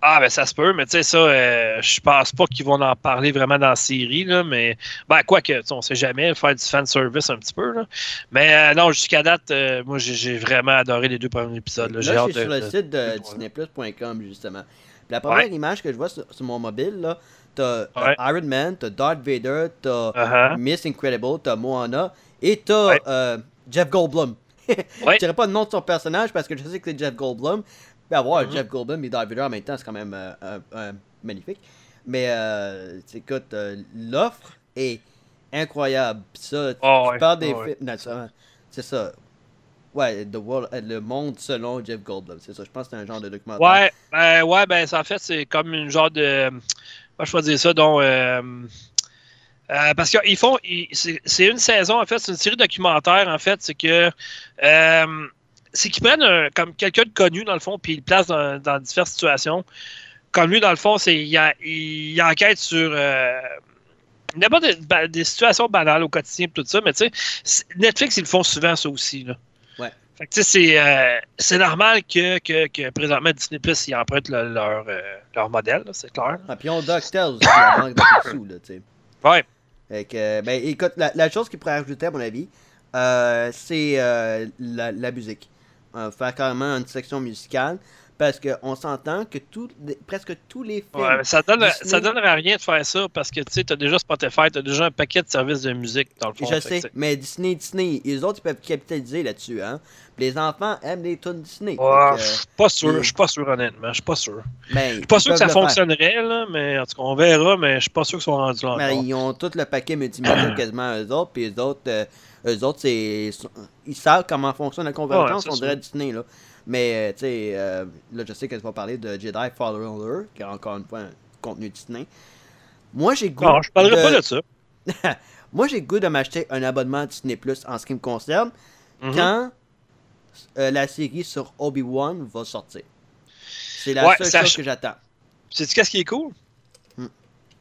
Ah, ben ça se peut, mais tu sais, ça, euh, je pense pas qu'ils vont en parler vraiment dans la série, là, mais, ben, quoi que, on sait jamais, faire du fan service un petit peu, là. Mais euh, non, jusqu'à date, euh, moi, j'ai- vraiment adoré les deux premiers épisodes, là. Là, je suis sur le site de de- disneyplus.com, justement. Puis la première Ouais. image que je vois sur, sur mon mobile, là, t'as Ouais. Iron Man, t'as Darth Vader, t'as Uh-huh. Miss Incredible, t'as Moana, et t'as Ouais. Jeff Goldblum. Ouais. Je dirais pas le nom de son personnage parce que je sais que c'est Jeff Goldblum. Mais avoir Mhm. Jeff Goldblum et Vader en même temps, c'est quand même euh, magnifique. Mais euh, écoute, euh, l'offre est incroyable. Ça, tu, Oh, tu ouais. parles des Oh, ouais. films, c'est ça. Ouais, the world, euh, le monde selon Jeff Goldblum, c'est ça. Je pense que c'est un genre de documentaire. Ouais, ben, ouais, ben, ça, en fait, c'est comme une genre de. Moi, je peux dire ça, donc. Euh, parce qu'ils font. c'est une saison, en fait, c'est une série documentaire, en fait. C'est que. euh, c'est qu'ils prennent un- comme quelqu'un de connu, dans le fond, puis ils le placent dans, dans diverses situations. Comme lui, dans le fond, c'est il, enquête sur. euh, N'importe des, ba- des situations banales au quotidien, tout ça, mais tu sais, Netflix, ils le font souvent, ça aussi. Là. Fait que, tu sais, c'est, euh, normal que, que, que présentement Disney Plus ils empruntent le- leur, euh, leur modèle, c'est clair. Ah, puis on DuckTales aussi, la manque de sous, là, tu sais. Ouais. Que, ben, écoute, la, la chose qu'il pourrait ajouter, à mon avis, euh, c'est euh, la, la musique. Euh, faire carrément une section musicale. Parce qu'on s'entend que tout, presque tous les films. Ouais, ça donne, Disney- ça donnerait rien de faire ça parce que tu sais, t'as déjà Spotify, t'as déjà un paquet de services de musique dans le fond. je sais, mais Disney, Disney, les autres, ils peuvent capitaliser là-dessus, hein. Les enfants aiment les tunes Disney. Ouais, je suis pas sûr, je suis pas sûr honnêtement, je suis pas sûr. ben, Je suis pas sûr que ça fonctionnerait là, mais en tout cas on verra, mais je suis pas sûr qu'ils sont rendus là Ben, ils ont tout le paquet multimédia quasiment eux autres, puis eux autres, euh, eux autres, c'est, ils savent comment fonctionne la convergence, Ouais, on dirait sûr. Disney, là. Mais, euh, tu sais, euh, là, je sais que tu vas parler de Jedi Fallen Order, qui est encore une fois un contenu Disney. Moi, j'ai goût. Non, je parlerai de- pas de ça. Moi, j'ai goût de m'acheter un abonnement Disney Plus en ce qui me concerne Mhm. quand euh, la série sur Obi-Wan va sortir. C'est la Ouais, seule chose ch- que j'attends. Sais-tu qu'est-ce qui est cool? Hmm.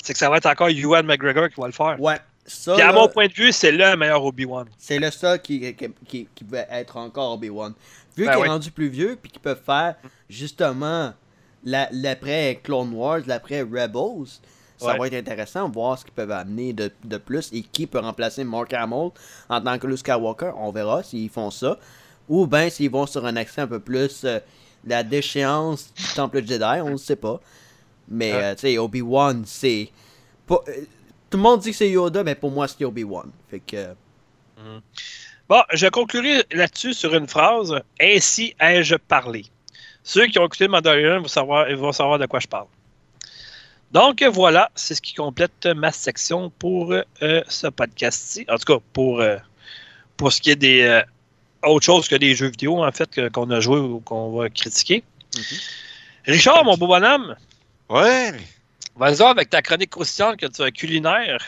C'est que ça va être encore Ewan McGregor qui va le faire. Ouais, ça, Puis à là, mon point de vue, c'est le meilleur Obi-Wan. c'est le seul qui, qui, qui, qui va être encore Obi-Wan. Vu Ben qu'il oui. est rendu plus vieux, puis qu'ils peuvent faire justement la- l'après Clone Wars, l'après Rebels, ça Ouais. va être intéressant de voir ce qu'ils peuvent amener de, de plus et qui peut remplacer Mark Hamill en tant que Luke Skywalker. On verra s'ils font ça. Ou bien s'ils vont sur un accent un peu plus euh, la déchéance du Temple Jedi, on ne sait pas. Mais euh, tu sais, Obi-Wan, c'est. euh, Tout le monde dit que c'est Yoda, mais pour moi, c'est Obi-Wan. Fait que. euh, Bon, je conclurai là-dessus sur une phrase. Ainsi ai-je parlé. Ceux qui ont écouté Mandalorian vont savoir, vont savoir de quoi je parle. Donc voilà, c'est ce qui complète ma section pour euh, ce podcast-ci. En tout cas, pour, euh, pour ce qui est des euh, autre chose que des jeux vidéo, en fait, que- qu'on a joué ou qu'on va critiquer. Mhm. Richard, mon beau bonhomme, Ouais, vas-y avec ta chronique croustillante que tu as culinaire.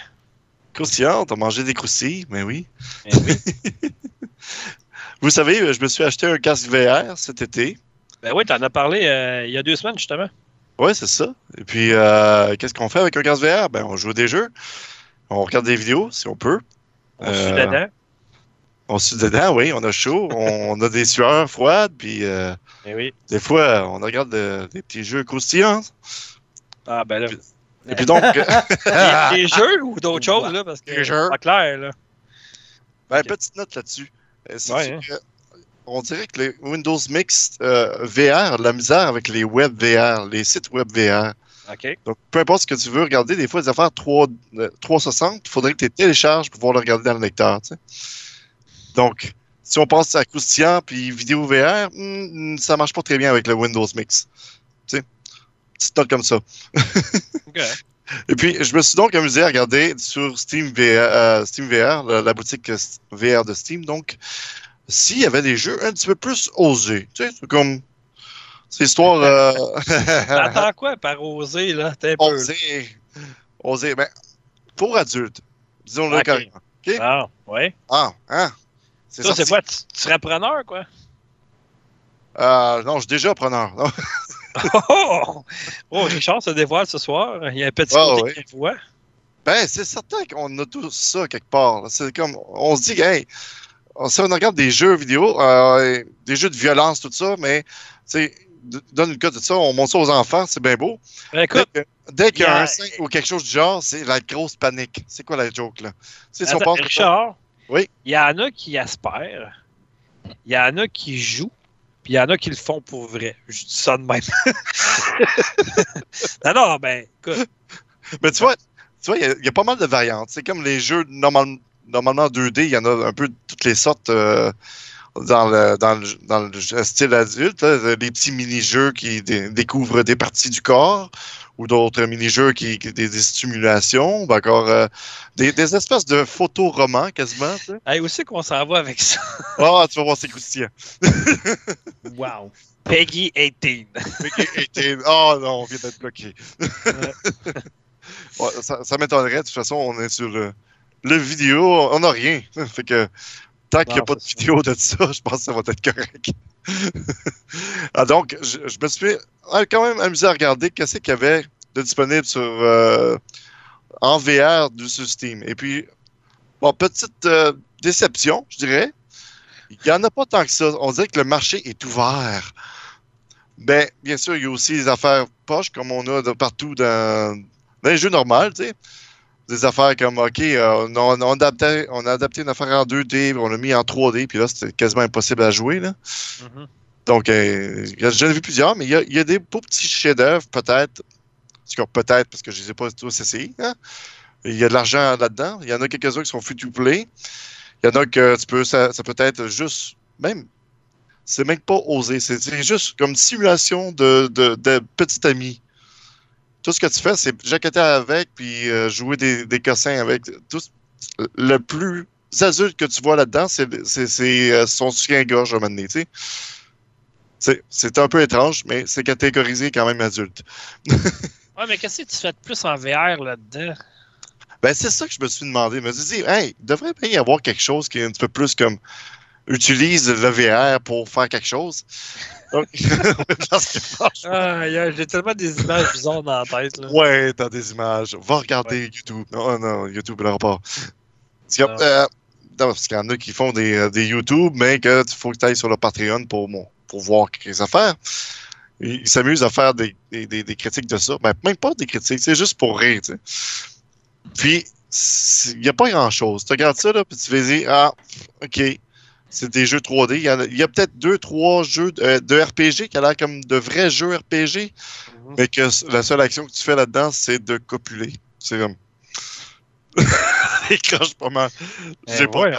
Croustillant, t'as mangé des croustilles, mais oui. Eh oui. Vous savez, je me suis acheté un casque VR cet été. Ben oui, tu en as parlé euh, il y a deux semaines, justement. Ouais, c'est ça. Et puis, euh, qu'est-ce qu'on fait avec un casque VR? Ben, on joue à des jeux. On regarde des vidéos, si on peut. On suit Euh, dedans. On suit dedans, oui, on a chaud. on a des sueurs froides, puis Eh oui. des fois, on regarde de- des petits jeux croustillants. Ah, ben là. Et puis donc, des, des jeux ou d'autres choses, là, parce que Des jeux. pas clair, là. ben, petite note là-dessus. Euh, c'est Ouais, hein. que on dirait que le Windows Mix euh, VR la misère avec les web VR, les sites web VR. OK. Donc, peu importe ce que tu veux regarder, des fois, les affaires 3, euh, 360, il faudrait que tu les télécharges pour pouvoir le regarder dans le lecteur. tu sais. Donc, si on passe à croustillant puis vidéo VR, hmm, ça marche pas très bien avec le Windows Mix. Tu sais, petite note comme ça. Et puis, je me suis donc amusé à regarder sur Steam VR, euh, Steam VR la, la boutique VR de Steam, donc, s'il y avait des jeux un petit peu plus osés. Tu sais, c'est comme. C'est histoire. Euh... T'entends quoi par oser, là? T'es un peu. là. Oser. Oser. Ben, pour adultes. Disons-le Ok. carrément. Ah, ouais. Ah, hein? Ça, sorti. c'est quoi? Tu, tu serais preneur, quoi? Euh, non, je suis déjà preneur. Oh! oh, Richard se dévoile ce soir. Il y a un petit Ah, côté ouais. qu'il voit. Ben, c'est certain qu'on a tous ça quelque part. C'est comme, on se dit, hey, on, si on regarde des jeux vidéo, euh, des jeux de violence, tout ça, mais, tu donne le cas de ça, on montre ça aux enfants, c'est bien beau. Ben, écoute, Dès qu'il y a un sein ou quelque chose du genre, c'est la grosse panique. C'est quoi la joke, là? Pense- Richard, Oui? il y en a qui aspirent, il y en a qui jouent, il y en a qui le font pour vrai. Je dis ça de même. non, non, ben. Mais tu vois, tu vois, il y a- pas mal de variantes. C'est comme les jeux normal- normalement 2D, il y en a un peu de toutes les sortes euh, dans, le, dans, le, dans le style adulte. là. des petits mini-jeux qui dé- découvrent des parties du corps ou d'autres mini-jeux qui, qui- des, des stimulations, ou encore euh, des, des espèces de photoromans quasiment. tu sais. Hey, où c'est qu'on s'en va avec ça? Ah, tu vas voir, c'est croustillant. Wow. Peggy 18. Oh non, on vient d'être bloqué. Ouais, ça ça m'étonnerait. De toute façon, on est sur le, le vidéo. On n'a rien. Fait que tant qu'il n'y a pas de ça. vidéo de ça, je pense que ça va être correct. ah, donc, je, je me suis quand même amusé à regarder qu'est-ce qu'il y avait de disponible sur, euh, en VR du sur Steam. Et puis, bon, petite euh, déception, je dirais. Il n'y en a pas tant que ça. On dirait que le marché est ouvert. Ben, bien sûr, il y a aussi des affaires poches, comme on a de partout dans, dans les jeux normaux, tu sais. Des affaires comme, OK, euh, on, on, on, a adapté, on a adapté une affaire en 2D, on l'a mis en 3D, puis là, c'était quasiment impossible à jouer, là. Mhm. Donc, euh, j'en ai vu plusieurs, mais il y a, y a des beaux petits chefs-d'œuvre, peut-être. Peut-être, parce que je ne les ai pas tous essayés. Hein? Il y a de l'argent là-dedans. Il y en a quelques-uns qui sont free-to-play. Il y en a que tu peux, ça, ça peut être juste, même, c'est même pas osé. C'est c'est juste comme une simulation de, de, de petit ami. Tout ce que tu fais, c'est jaqueter avec, puis euh, jouer des, des cossins avec. Tout, le plus adulte que tu vois là-dedans, c'est euh, son soutien-gorge à un moment donné, tu sais. C'est- C'est un peu étrange, mais c'est catégorisé quand même adulte. Ouais, mais qu'est-ce que tu fais de plus en VR là-dedans? Ben, c'est ça que je me suis demandé. Je me suis dit, hey, il devrait bien y avoir quelque chose qui est un petit peu plus comme utilise le VR pour faire quelque chose. Donc, Ah, yeah, j'ai tellement des images bizarres dans la tête. Là. ouais, t'as des images. Va regarder YouTube. Non, non, YouTube l'aura pas. Parce qu'il y a- Non. euh, non, parce qu'il y en a qui font des, euh, des YouTube, mais que tu faut que tu ailles sur le Patreon pour, bon, pour voir quelques affaires. Ils ils s'amusent à faire des, des, des- des critiques de ça. Ben, même pas des critiques, c'est juste pour rire, tu sais. Puis, il n'y a pas grand-chose. Tu regardes ça, là, puis tu vas dire, ah, OK, c'est des jeux 3D. Il y, a, peut-être deux, trois jeux de, euh, de RPG qui a l'air comme de vrais jeux RPG, Mhm. mais que la seule action que tu fais là-dedans, c'est de copuler. C'est comme. Il croche pas mal. J'ai Ben, pas ouais.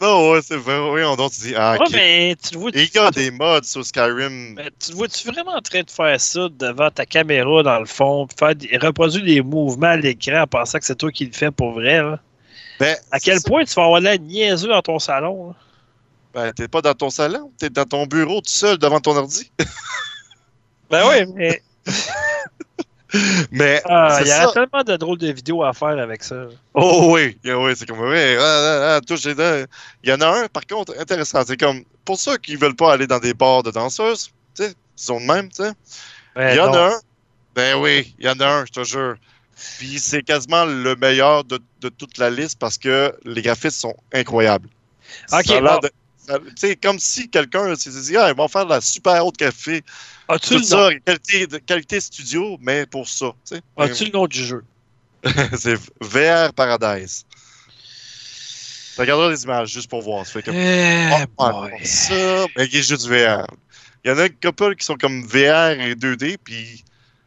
Non, ouais, c'est vrai. Oui, on donc tu dis, ah, Ouais, mais tu le vois. Il y a des mods sur Skyrim. Mais tu vois-tu vraiment en train de faire ça devant ta caméra dans le fond, puis faire des- reproduire des mouvements à l'écran en pensant que c'est toi qui le fais pour vrai? Là? Ben, À quel ça. point tu vas avoir l'air niaiseux dans ton salon? là? Ben, t'es pas dans ton salon, t'es dans ton bureau tout seul devant ton ordi. Ben oui, mais Mais ah, il y aurait tellement de drôles de vidéos à faire avec ça. Oh oui, yeah, oui, c'est comme oui, ah, ah, ah. Il y en a un, par contre, intéressant. C'est comme pour ceux qui veulent pas aller dans des bars de danseuses, tu sais, ils sont de même, tu sais. Ben Il y en a un. Ben oui, il y en a un, je te jure. Puis c'est quasiment le meilleur de, de toute la liste parce que les graphismes sont incroyables. Ok, Ça a l'air bon. de- tu sais, comme si quelqu'un s'est dit, ah, ils vont faire de la super haute café. As-tu Tout le, nom? ça, qualité, studio, mais pour ça. tu sais. As-tu le nom du jeu? c'est VR Paradise. Tu regarderas les images juste pour voir. Ça fait comme, Eh, oh, ouais, ça, mais il est juste VR. Il y en a un couple qui sont comme VR et 2D, puis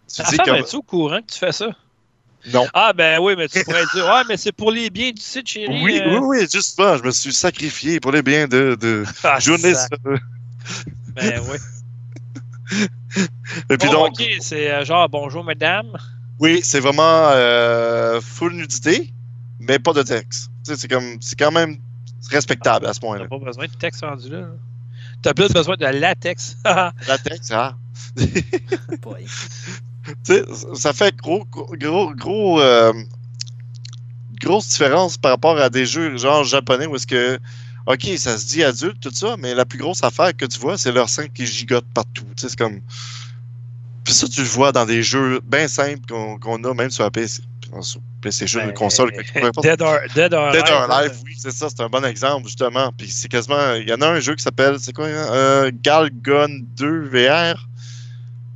tu Ta dis femme, comme. es-tu au courant que tu fais ça? Non. Ah, ben oui, mais tu pourrais dire, ouais, mais c'est pour les biens du site, chérie. Oui, euh. oui, oui, justement, je me suis sacrifié pour les biens de, de Ah, journée. Ben oui. Et puis Bon, donc, ok, c'est euh, genre bonjour madame. oui, c'est vraiment euh, full nudité, mais pas de texte. Tu sais, c'est comme, c'est quand même respectable à ce T'as point-là. pas besoin de texte rendu là. T'as plus besoin de latex. La texte, ah. Sais, ça fait gros, gros, gros, euh, grosse différence par rapport à des jeux genre japonais où est-ce que, ok, ça se dit adulte, tout ça, mais la plus grosse affaire que tu vois, c'est leur sein qui gigote partout. Tu sais, c'est comme. Puis ça, tu le vois dans des jeux bien simples qu'on a même sur la PC. Sur PlayStation, ben, une console. Dead or, Dead or Dead or Alive, oui, c'est ça, c'est un bon exemple, justement. Puis c'est quasiment. Il y en a un jeu qui s'appelle, c'est quoi, hein? euh, Galgun 2 VR,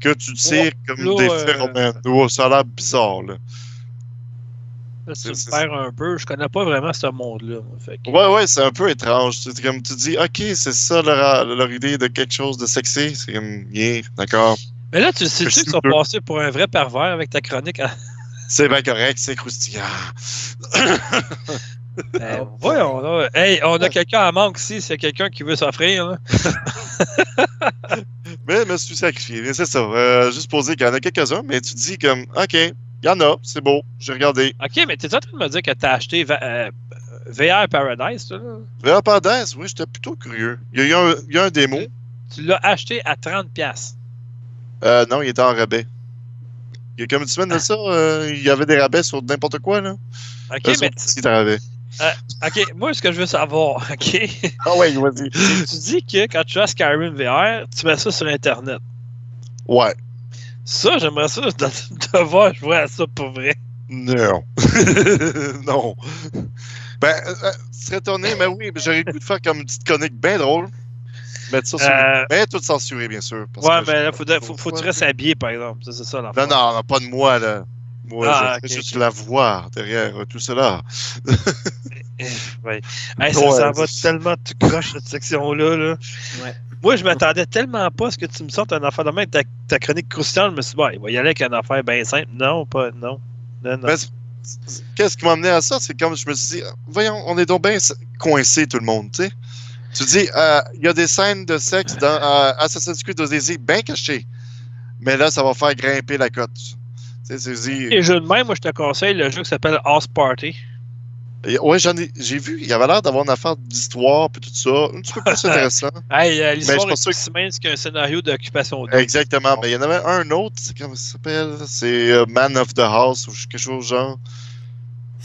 que tu tires comme là, des euh, phéromènes. Oh, ça a l'air bizarre, là. Là, tu c'est- me perds un peu. Je connais pas vraiment ce monde-là. que- Ouais, ouais, c'est un peu étrange. C'est comme tu dis, ok, c'est ça leur, leur idée de quelque chose de sexy. C'est comme, yeah, d'accord. Mais là, tu sais-tu Je que tu vas suis passer pour un vrai pervers avec ta chronique? C'est bien correct, c'est croustillant. Ben, Oh, voyons, là. Hey, on a quelqu'un à manque ici. C'est quelqu'un qui veut s'offrir. là. mais je me suis sacrifié. Mais c'est ça. euh, juste pour dire qu'il y en a quelques-uns, mais tu dis comme, ok, il y en a, c'est beau, j'ai regardé. Ok, mais t'es en train de me dire que t'as acheté Va- euh, VR Paradise, toi, là? VR Paradise, oui, j'étais plutôt curieux. Il y a eu un, il y a un démo. Tu l'as acheté à 30$. Euh, non, il était en rabais. Il y a comme une semaine de ça, euh, il y avait des rabais sur n'importe quoi, là. Ok, mais. Rabais. Ok, moi, ce que je veux savoir, ok? Ah ouais, vas-y. tu dis que quand tu as Skyrim VR, tu mets ça sur Internet. Ouais. Ça, j'aimerais ça de, de voir jouer à ça pour vrai. Non. non. Ben, euh, euh, tu serais étonné, mais oui, j'aurais le goût de faire comme une petite chronique bien drôle. Mettre ça sur. Euh, Mais tout censuré, bien sûr. parce Ouais, que mais là, faut, faut, faut que tu restes habillé, par exemple. Ça, C'est ça, Non, l'affaire. non, non, pas de moi, là. Moi, Ah, je juste la voix derrière euh, tout cela. Ouais. Hey, ça, Ouais, ça va tellement tout croche, cette section-là. Là. Ouais. Moi, je m'attendais tellement pas à ce que tu me sortes un affaire de même. Ta, ta chronique croustillante, je me suis dit, bon, il va y aller avec une affaire bien simple. Non, pas, non. C'est- Qu'est-ce qui m'a amené à ça? C'est comme je me suis dit, voyons, on est donc bien coincés, tout le monde, tu sais. Tu dis, euh, il y a des scènes de sexe dans euh, Assassin's Creed Odyssey bien cachées. Mais là, ça va faire grimper la cote. Et jeu de même, moi, je te conseille le jeu qui s'appelle House Party. Ouais, j'en ai, j'ai vu, il y avait l'air d'avoir une affaire d'histoire puis tout ça, un petit peu plus intéressant. Hey, euh, l'histoire est aussi mince qu'un scénario d'occupation. Exactement, mais il y en avait un autre, c'est comment ça s'appelle? C'est euh, Man of the House ou quelque chose genre.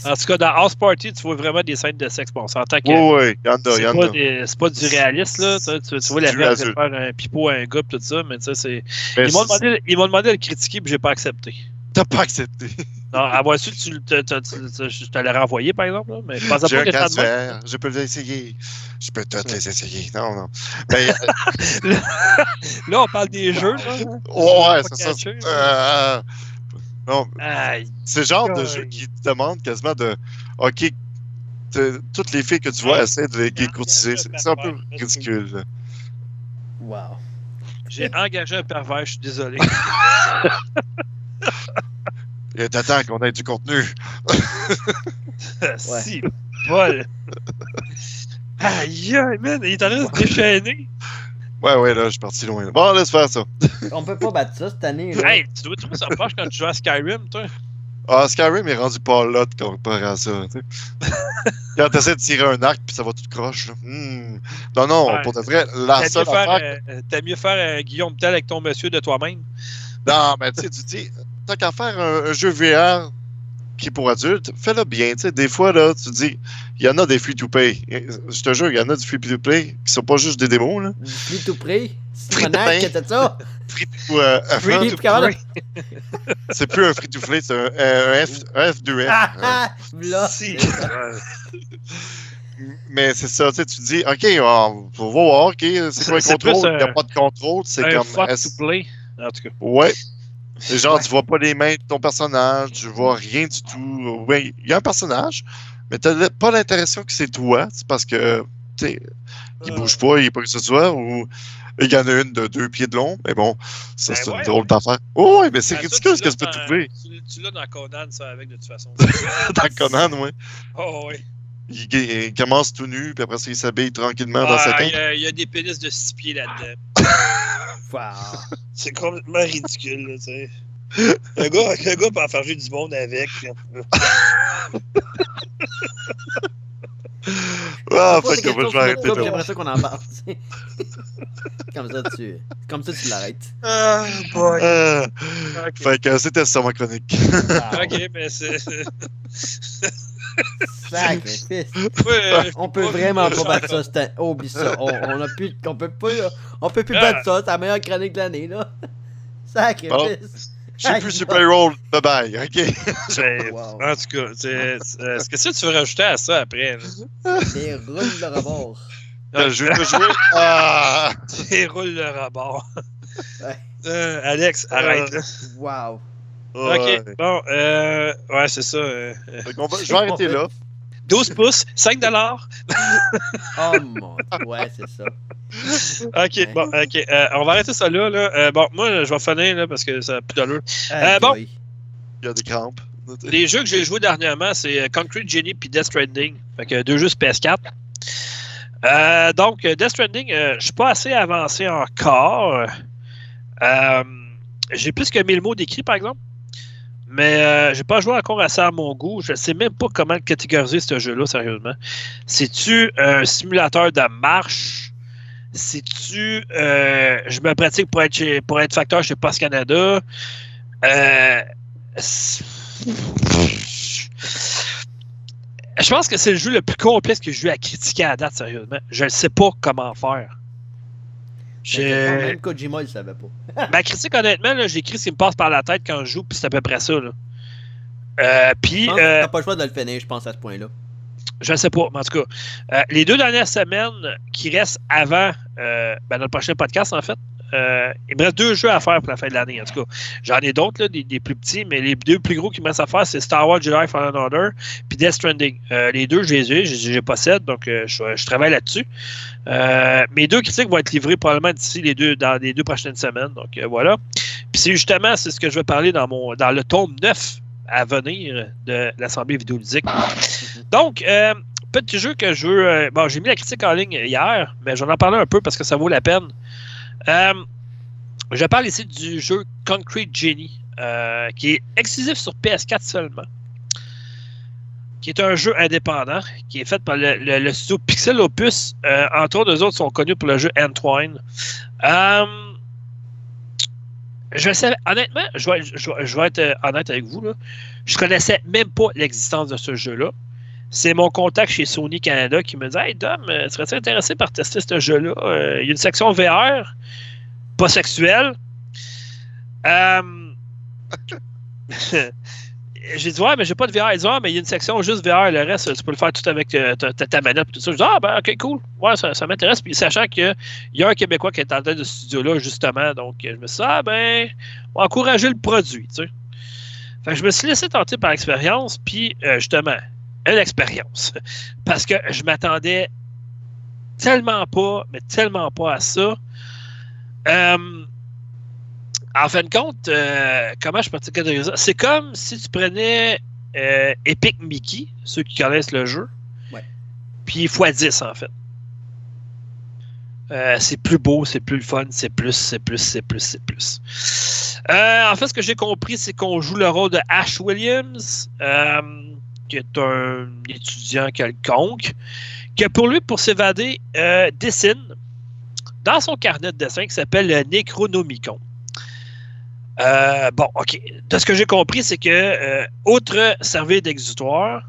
En tout cas, dans House Party, tu vois vraiment des scènes de sexe. Bon, on s'entend que Oui, oui, il y en a, y en pas, a. des- c'est pas du réaliste, là. Tu, tu- vois la fait faire un pipeau à un gars, tout ça, mais tu sais, c'est. Mais Ils m'ont demandé, ils m'ont demandé de le critiquer, puis j'ai pas accepté. T'as pas accepté. Non, à voir su, tu, te- te- te- te- je te l'aurais renvoyé, par exemple, là, mais je pas que je peux les essayer. Je peux toutes les essayer. Non, non. Ben, euh, Là, on parle des jeux, là. ouais, Pas c'est ça. Euh, non, c'est le genre de Ouais. jeu qui te demande quasiment de. OK, te- toutes les filles que tu vois Ouais. essaient de les les courtiser. C'est un peu ridicule. Wow. J'ai engagé un pervers, je suis désolé. Il est temps qu'on ait du contenu. si, Paul. Aïe, man, il est en train de se déchaîner. Ouais, ouais, là, je suis parti loin. Bon, laisse faire ça. On peut pas battre ça cette année. Là. Hey, tu dois trouver ça poche quand tu joues à Skyrim, toi. Ah, Skyrim est rendu pas là de comparé à ça. tu sais. Quand t'essaies de tirer un arc, puis ça va tout croche. là. Hmm. Non, non, Ouais. pour de vrai, la T'as mieux, seule faire, affaire. euh, t'as mieux faire un Guillaume Tell avec ton monsieur de toi-même. Non, mais tu sais, tu dis, tant qu'à faire un, un jeu VR qui est pour adultes, fais-le bien. Tu sais, des fois, là, tu dis, il y en a des free-to-play. Je te jure, il y en a du free-to-play qui sont pas juste des démos, là. Du free to play? C'est Free to play. était ça. Free to, euh, Free Free to to play. c'est plus un free-to-play, c'est un, un F, un F2F. Ah Euh, ah! Là. Si. Mais c'est ça, tu sais, tu dis, OK, on va voir, OK, c'est quoi le contrôle? Il n'y un- a pas de contrôle, c'est un comme. fuck est-ce- to play. En tout cas. Ouais. C'est genre, Ouais. tu vois pas les mains de ton personnage, tu vois rien du tout. Oui, il y a un personnage, mais t'as pas l'impression que c'est toi. C'est parce que, tu sais, il Euh. bouge pas, il est pas que ce soit, ou il y en a une de deux pieds de long, mais bon, ça, Ben c'est ouais, une drôle ouais. d'affaire. Oh, ouais, mais c'est ça, ridicule ce que tu peux trouver Tu, tu l'as dans Conan, ça, avec, de toute façon. dans Conan, ouais. oh, oui. Il, il commence tout nu, puis après ça, il s'habille tranquillement dans sa Ah, il tente. y, a- il y a des pénis de 6 pieds là-dedans. Wow. C'est complètement ridicule, là, tu sais. Un gars, un gars peut en faire jouer du monde avec. Ah, fait que moi, je vais arrêter le là. J'aimerais ça qu'on en parle. tu sais. comme ça, tu, comme ça, tu l'arrêtes. Ah, boy. Euh. Fait que c'était ça ma chronique. Wow. Ok, mais c'est. Sacrifice. Ouais, On peut vraiment pas battre ça. cette. Oublie ça. On, on a plus, on peut pas, on peut plus Ah. battre ça. C'est la meilleure chronique de l'année, là. Sacrifice. Je suis plus sur Payroll. Bye bye, ok? Wow. En tout cas, c'est- est-ce que ça, tu veux rajouter à ça après? là? Les roules de rebord. Euh, Je vais te jouer. Ah! Et roule le rabord. Ouais. Euh, Alex, arrête. là. Wow. Ouais. Ok, bon, euh, ouais, c'est ça. euh, euh, Fait qu'on va- je vais arrêter là. 12 pouces, 5 dollars. Oh mon. Ouais, c'est ça. Ok, bon, ok. euh, on va arrêter ça là. là. Euh, bon, moi, je vais finir là, parce que ça n'a plus d'allure. Euh, bon. Il y a des crampes. Les jeux que j'ai joués dernièrement, c'est euh, Concrete Genie puis Death Stranding. Fait que deux jeux sur PS4. Euh, donc, euh, Death Stranding, euh, je suis pas assez avancé encore. Euh, j'ai plus que 1000 mots d'écrit, par exemple. Mais euh, j'ai pas joué encore assez à mon goût. Je sais même pas comment catégoriser, ce jeu-là, sérieusement. C'est-tu un simulateur de marche? C'est-tu... euh, je me pratique pour être, pour être facteur chez Post Canada? Euh, je pense que c'est le jeu le plus complexe que j'ai eu à critiquer à date, sérieusement. Je ne sais pas comment faire. Même Kojima, il savait pas. Ma critique, honnêtement, j'écris ce qui me passe par la tête quand je joue, puis c'est à peu près ça. Là. Euh, puis, euh, T'as pas le choix de le finir, je pense, à ce point-là. Je ne sais pas, mais en tout cas, euh, les deux dernières semaines qui restent avant ben, notre prochain podcast, en fait, euh, il me reste deux jeux à faire pour la fin de l'année. En tout cas, j'en ai d'autres, des, des, plus petits, mais les deux plus gros qui me restent à faire, c'est Star Wars Jedi Fallen Order puis Death Stranding. Euh, les deux, je les ai, je les possède, donc euh, je, travaille là-dessus. Mes deux critiques vont être livrées probablement d'ici les deux, dans les deux prochaines semaines. Donc voilà. Puis c'est justement ce que je vais parler dans, mon, dans le tome 9 à venir de l'Assemblée vidéoludique. Donc, petit jeu que je veux. Bon, j'ai mis la critique en ligne hier, mais j'en ai parlé un peu parce que ça vaut la peine. Euh, je parle ici du jeu Concrete Genie, euh, qui est exclusif sur PS4 seulement. Qui est un jeu indépendant, qui est fait par le, studio Pixel Opus. Euh, entre autres, eux autres sont connus pour le jeu Entwine. je sais, honnêtement, je vais, je vais être honnête avec vous. Là. Je connaissais même pas l'existence de ce jeu-là. C'est mon contact chez Sony Canada qui me dit Hey Dom, serais-tu intéressé par tester ce jeu-là? Euh, Il y a une section VR, pas sexuelle. Euh... j'ai dit Ouais, mais j'ai pas de VR. Il dit Ouais, mais il y a une section juste VR, le reste, tu peux le faire tout avec euh, ta, manette et tout ça. Je dis Ah, ben, ok, cool. Ouais, ça, m'intéresse. Puis sachant qu'il y a un Québécois qui est en tête de ce studio-là, justement. Donc, je me suis dit Ah, ben, on va encourager le produit, tu sais. Fait que je me suis laissé tenter par l'expérience, puis euh, justement, une expérience. Parce que je m'attendais tellement pas, mais tellement pas à ça. Euh, en fin de compte, euh, comment je peux te dire ça? C'est comme si tu prenais euh, Epic Mickey, ceux qui connaissent le jeu, ouais. puis x10 en fait. Euh, c'est plus beau, c'est plus le fun, c'est plus, c'est plus, c'est plus, c'est plus. Euh, en fait, ce que j'ai compris, c'est qu'on joue le rôle de Ash Williams, euh, qui est un étudiant quelconque, qui, pour lui, pour s'évader, euh, dessine dans son carnet de dessin qui s'appelle le Necronomicon. Euh, bon, OK. De ce que j'ai compris, c'est que, euh, outre servir d'exutoire,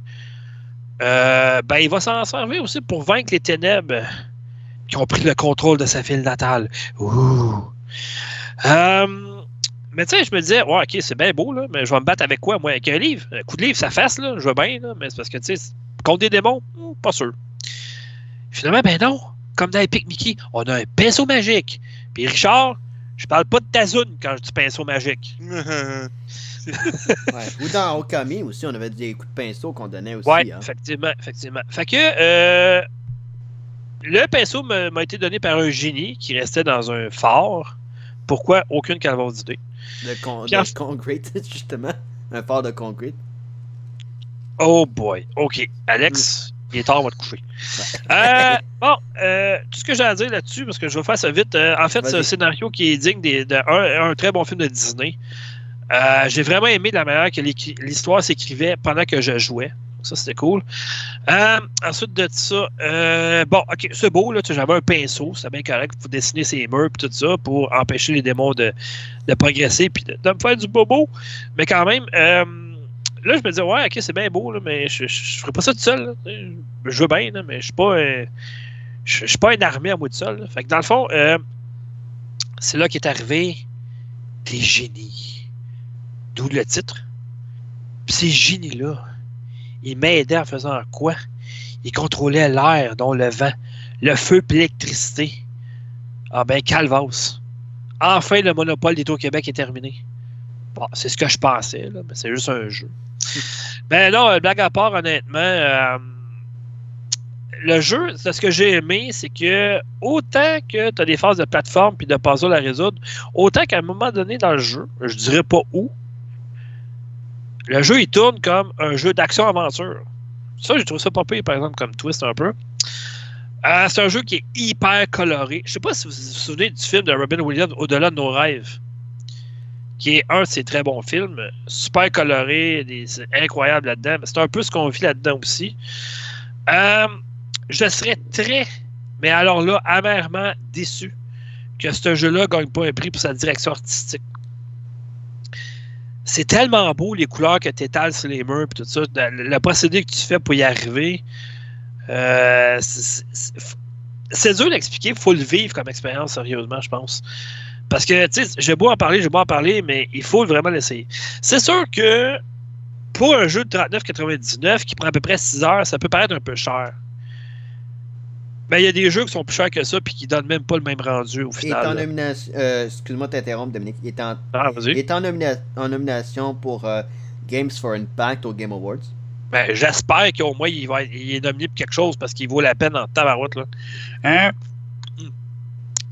ben, il va s'en servir aussi pour vaincre les ténèbres qui ont pris le contrôle de sa ville natale. Mais tu sais, je me disais, ouais, ok, c'est bien beau, là, mais je vais me battre avec quoi, moi, avec un livre? Un coup de livre, ça fasse, là, je veux bien, là, mais c'est parce que, tu sais, contre des démons, pas sûr. Finalement, ben non, comme dans Epic Mickey, on a un pinceau magique. Puis Richard, je parle pas de Tazoun quand je dis pinceau magique. ouais. Ou dans Okami aussi, on avait des coups de pinceau qu'on donnait aussi. Ouais, hein. effectivement, effectivement. Fait que, euh, le pinceau m'a été donné par un génie qui restait dans un phare. Pourquoi aucune calvaire d'idée. De, con de en... concrete, justement. Un phare de concrete. Oh boy. OK. Alex, mm. il est tard, on va te coucher. Euh, bon, euh, tout ce que j'ai à dire là-dessus, parce que je vais faire ça vite. Euh, en fait, c'est un scénario qui est digne d'un un, un très bon film de Disney. J'ai vraiment aimé la manière que l'histoire s'écrivait pendant que je jouais. Ça, c'était cool. Euh, ensuite de ça, euh, bon, ok, c'est beau, là, j'avais un pinceau, c'est bien correct pour dessiner ses murs et tout ça, pour empêcher les démons de, de progresser puis de, de, me faire du bobo. Mais quand même, euh, là, je me disais, ouais, ok, c'est bien beau, là, mais je, je ferais pas ça tout seul. Je veux bien, mais je suis pas, je, suis pas une armée à moi tout seul. Fait que dans le fond, c'est là qu'est arrivé des génies. D'où le titre. Puis ces génies-là, il m'aidait en faisant quoi? Il contrôlait l'air, dont le vent, le feu et l'électricité. Ah ben, calvas. Enfin, le monopole des Québec est terminé. Bon, c'est ce que je pensais, là, mais c'est juste un jeu. ben non, blague à part, honnêtement, euh, le jeu, ce que j'ai aimé, c'est que autant que tu as des phases de plateforme puis de puzzle à résoudre, autant qu'à un moment donné dans le jeu, je dirais pas où, le jeu, il tourne comme un jeu d'action-aventure. Ça, j'ai trouvé ça pas pire, par exemple, comme twist un peu. Euh, c'est un jeu qui est hyper coloré. Je sais pas si vous vous souvenez du film de Robin Williams, Au-delà de nos rêves, qui est un de ses très bons films. Super coloré, des, incroyable là-dedans. C'est un peu ce qu'on vit là-dedans aussi. Euh, je serais très, mais alors là, amèrement déçu que ce jeu-là gagne pas un prix pour sa direction artistique c'est tellement beau les couleurs que tu étales sur les murs et tout ça. Le, le, procédé que tu fais pour y arriver, euh, c'est dur d'expliquer. Il faut le vivre comme expérience, sérieusement, je pense. Parce que, tu sais, j'ai beau en parler, j'ai beau en parler, mais il faut vraiment l'essayer. C'est sûr que pour un jeu de 39,99 qui prend à peu près 6 heures, ça peut paraître un peu cher. Mais il y a des jeux qui sont plus chers que ça puis qui donnent même pas le même rendu au Il est en final. nomination. euh, Excuse-moi de t'interrompre, Dominique. Il est en, Ah, il est en, nomina- en nomination pour euh, Games for Impact au Game Awards. Ben, J'espère qu'au moins il, va il est nominé pour quelque chose parce qu'il vaut la peine en tabarouette. Là. Hein?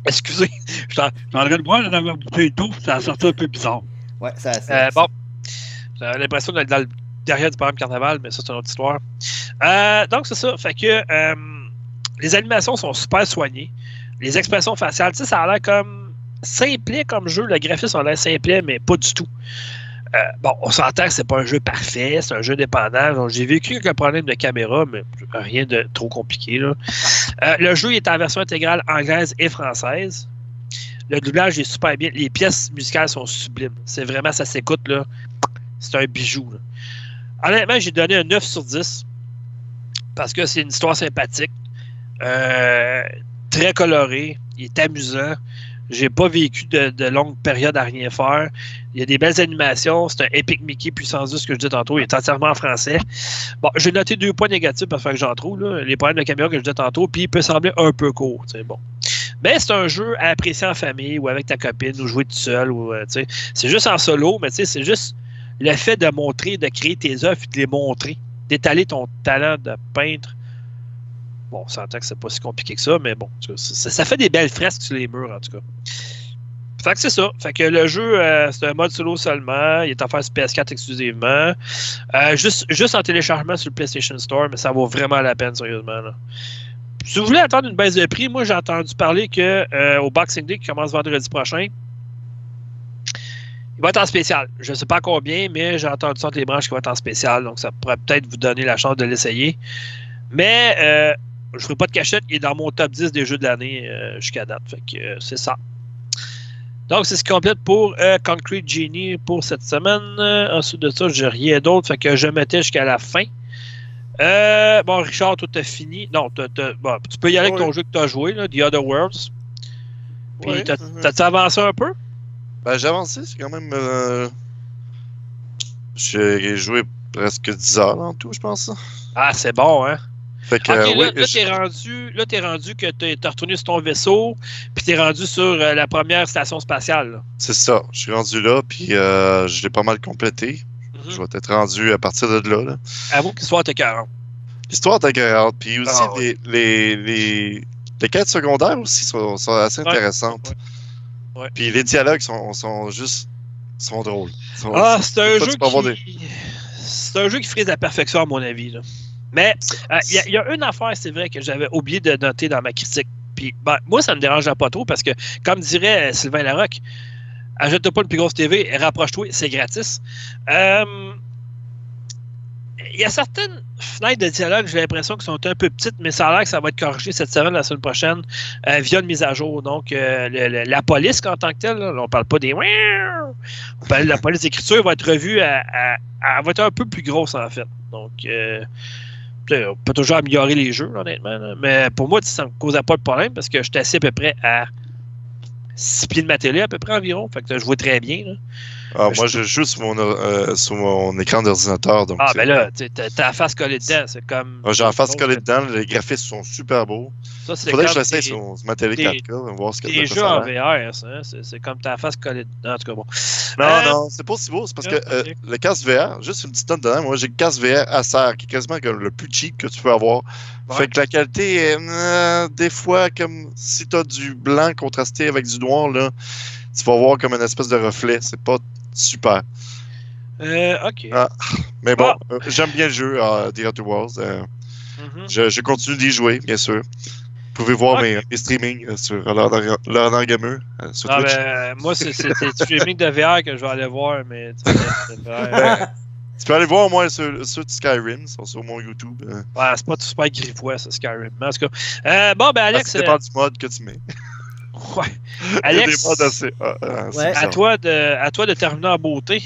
Excusez. Je train de boire dans ma bouteille d'eau, ça a sorti un peu bizarre. Ouais, ça. ça- Euh, bon, j'avais l'impression d'être dans le derrière du programme Carnaval, mais ça, c'est une autre histoire. Euh, donc, c'est ça. Fait que euh, les animations sont super soignées. Les expressions faciales, ça a l'air comme simplet comme jeu. Le graphisme a l'air simplet, mais pas du tout. Euh, bon, on s'entend que c'est pas un jeu parfait, c'est un jeu dépendant. J'ai vécu quelques problèmes de caméra, mais rien de trop compliqué. Euh, le jeu est en version intégrale anglaise et française. Le doublage est super bien. Les pièces musicales sont sublimes. C'est vraiment, ça s'écoute, là. C'est un bijou. Honnêtement, j'ai donné un 9 sur 10 parce que c'est une histoire sympathique, euh, très colorée, il est amusant. J'ai pas vécu de, longues périodes à rien faire. Il y a des belles animations. C'est un Epic Mickey puissance 10 que je disais tantôt. Il est entièrement en français. Bon, j'ai noté deux points négatifs parce que j'en trouve. Les problèmes de caméra que je disais tantôt. Puis il peut sembler un peu court. Bon. Mais c'est un jeu à apprécier en famille ou avec ta copine ou jouer tout seul. Ou, euh, c'est juste en solo, mais c'est juste le fait de montrer, de créer tes œuvres et de les montrer, d'étaler ton talent de peintre. Bon, on s'entend que c'est pas si compliqué que ça, mais bon, ça, fait des belles fresques sur les murs, en tout cas. Fait que c'est ça. Fait que le jeu, euh, c'est un mode solo seulement. Il est offert sur PS4 exclusivement. Euh, juste, juste en téléchargement sur le PlayStation Store, mais ça vaut vraiment la peine, sérieusement. Si vous voulez attendre une baisse de prix, moi j'ai entendu parler que euh, au Boxing Day qui commence vendredi prochain, il va être en spécial. Je ne sais pas combien, mais j'ai entendu ça les branches qu'il va être en spécial. Donc, ça pourrait peut-être vous donner la chance de l'essayer. Mais je ne ferai pas de cachette. Il est dans mon top 10 des jeux de l'année euh, jusqu'à date. Fait que euh, c'est ça. Donc, c'est ce qui complète pour euh, Concrete Genie pour cette semaine. Ensuite de ça, j'ai rien d'autre. Fait que je mettais jusqu'à la fin. Bon, Richard, tout a fini. Non, bon, tu peux y aller avec ton jeu que tu as joué, là, The Other Worlds. Puis, Ouais. t'as- t'as-tu avancé un peu? Ben, j'ai avancé, c'est quand même. J'ai joué presque 10 heures en tout, je pense. Ah, c'est bon, hein? Fait que, Ok, euh, là, oui, là, t'es rendu, là, t'es rendu que t'es t'es retourné sur ton vaisseau, puis t'es rendu sur euh, la première station spatiale. là. c'est ça. Je suis rendu là, puis euh, je l'ai pas mal complété. Mhm. Je vais être rendu à partir de là. là. Avoue que l'histoire était 40. L'histoire est agréable, puis aussi Ah, les, les, les, les quêtes secondaires aussi sont, sont assez Ouais. intéressantes. Ouais. Puis les dialogues sont, sont juste sont drôles. Sont- Ah, c'est un jeu qui. C'est un jeu qui frise la perfection, à mon avis. là. Mais euh, il y a- une affaire, c'est vrai, que j'avais oublié de noter dans ma critique. Puis ben, moi, ça me dérangeait pas trop parce que, comme dirait euh, Sylvain Larocque, achète pas une plus grosse TV, rapproche-toi, c'est gratis. Euh, Il y a certaines fenêtres de dialogue, j'ai l'impression qu'elles sont un peu petites, mais ça a l'air que ça va être corrigé cette semaine, la semaine prochaine, via une mise à jour. Donc, le- la police, en tant que telle, là, on parle pas des. On parle de la police d'écriture va être revue à, à- à- va être un peu plus grosse, en fait. Donc, on peut toujours améliorer les jeux, honnêtement. Mais pour moi, ça ne me causait pas de problème parce que j'étais assis à peu près à 6 pieds de ma télé, à peu près environ. Fait que je vois très bien. Ah, moi, je joue sur mon, euh, sur mon écran d'ordinateur. Donc, Ah, c'est- ben là, t'as la face collée dedans. C'est comme. Ah, J'ai la face collée dedans, les graphismes sont super beaux. Ça, c'est Faudrait que je l'essaye t'es- sur, ma télé des- 4K, on va voir ce que ça jeux en. VR, ça. hein, C'est c'est comme ta face collée dedans. En tout cas, bon. Non, Euh, non, c'est pas si beau, c'est parce que euh, le casque VR, juste une petite note dedans, moi j'ai le casque VR Acer qui est quasiment comme le plus cheap que tu peux avoir. Ouais. Fait que la qualité est euh, des fois comme si t'as du blanc contrasté avec du noir là, tu vas voir comme une espèce de reflet, c'est pas super. Euh, ok. Ah. Mais bon, Ah. euh, j'aime bien le jeu euh, The Outer Worlds. euh, Mhm. je, je continue d'y jouer, bien sûr. Vous pouvez voir mes, mes streamings euh, sur Leonard Gameux sur Ah, Twitch. ben, moi, c'est le streaming de VR que je vais aller voir, mais. tu sais. Ben, tu peux aller voir au moins ceux, ceux de Skyrim, sont sur mon YouTube. Ouais, c'est pas tout super griffois, ça, Skyrim. En tout cas. Euh, bon, ben, Alex. ça dépend du mode que tu mets. ouais. Alex, assez. ah, ah, c'est Ouais. à toi, de, à toi de terminer en beauté.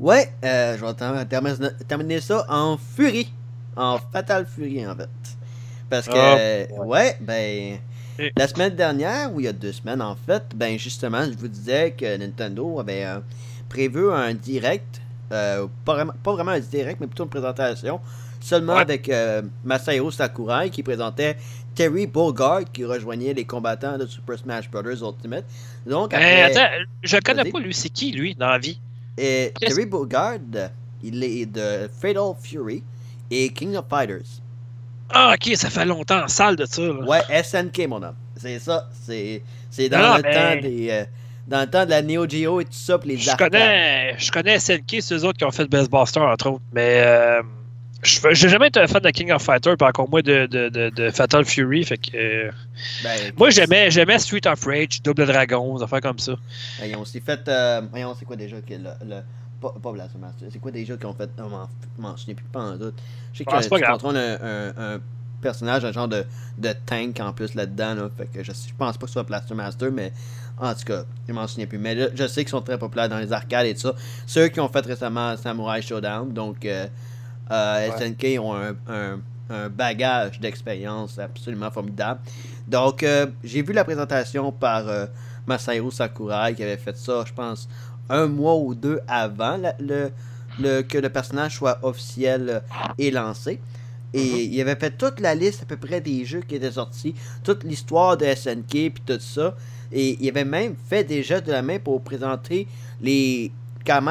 Ouais, euh, je vais ter- terminer, terminer ça en furie. En Fatal Fury, en fait. Parce que, Ah, euh, ouais, ben. Et- La semaine dernière, ou il y a deux semaines en fait, ben justement, je vous disais que Nintendo avait euh, prévu un direct euh, pas, vraiment, pas vraiment un direct, mais plutôt une présentation, seulement Ouais. avec euh, Masahiro Sakurai qui présentait Terry Bogard qui rejoignait les combattants de Super Smash Bros. Ultimate. Donc, après, attends, je connais pas, lui. C'est qui, lui, dans la vie? et Terry Bogard, il est de Fatal Fury et King of Fighters. Ah, ok, ça fait longtemps en salle de ça. là. Ouais, SNK, mon homme. C'est ça. C'est c'est dans Non, le mais- temps des. euh, dans le temps de la Neo Geo et tout ça, puis les Je arcades. connais, je connais SNK, c'est eux autres qui ont fait Best Buster, entre autres. Mais euh, je j'ai jamais été un fan de King of Fighter, puis encore moins de, de, de, de Fatal Fury. Fait que, euh, Ben, moi, j'aimais, j'aimais Street of Rage, Double Dragon, des affaires comme ça. ben, ils ont aussi fait. Euh, voyons, c'est quoi déjà que le. le pas, pas c'est quoi déjà qu'ils ont fait. Non, m'en- souviens plus pas en doute. Je sais que Ah, c'est pas tu contrôles un, un, un personnage, un genre de, de tank en plus là-dedans. Là, fait que je, je pense pas que ce soit Blaster Master, mais en tout cas, je m'en souviens plus. Mais là, je sais qu'ils sont très populaires dans les arcades et tout ça. Ceux qui ont fait récemment Samurai Showdown, donc euh, euh, Ouais. SNK ont un, un- un bagage d'expérience absolument formidable. Donc, euh, j'ai vu la présentation par euh, Masahiro Sakurai qui avait fait ça, je pense, un mois ou deux avant la- le, le- que le personnage soit officiel euh, et lancé. Et il avait fait toute la liste à peu près des jeux qui étaient sortis, toute l'histoire de SNK puis tout ça. Et il avait même fait des jeux de la main pour présenter les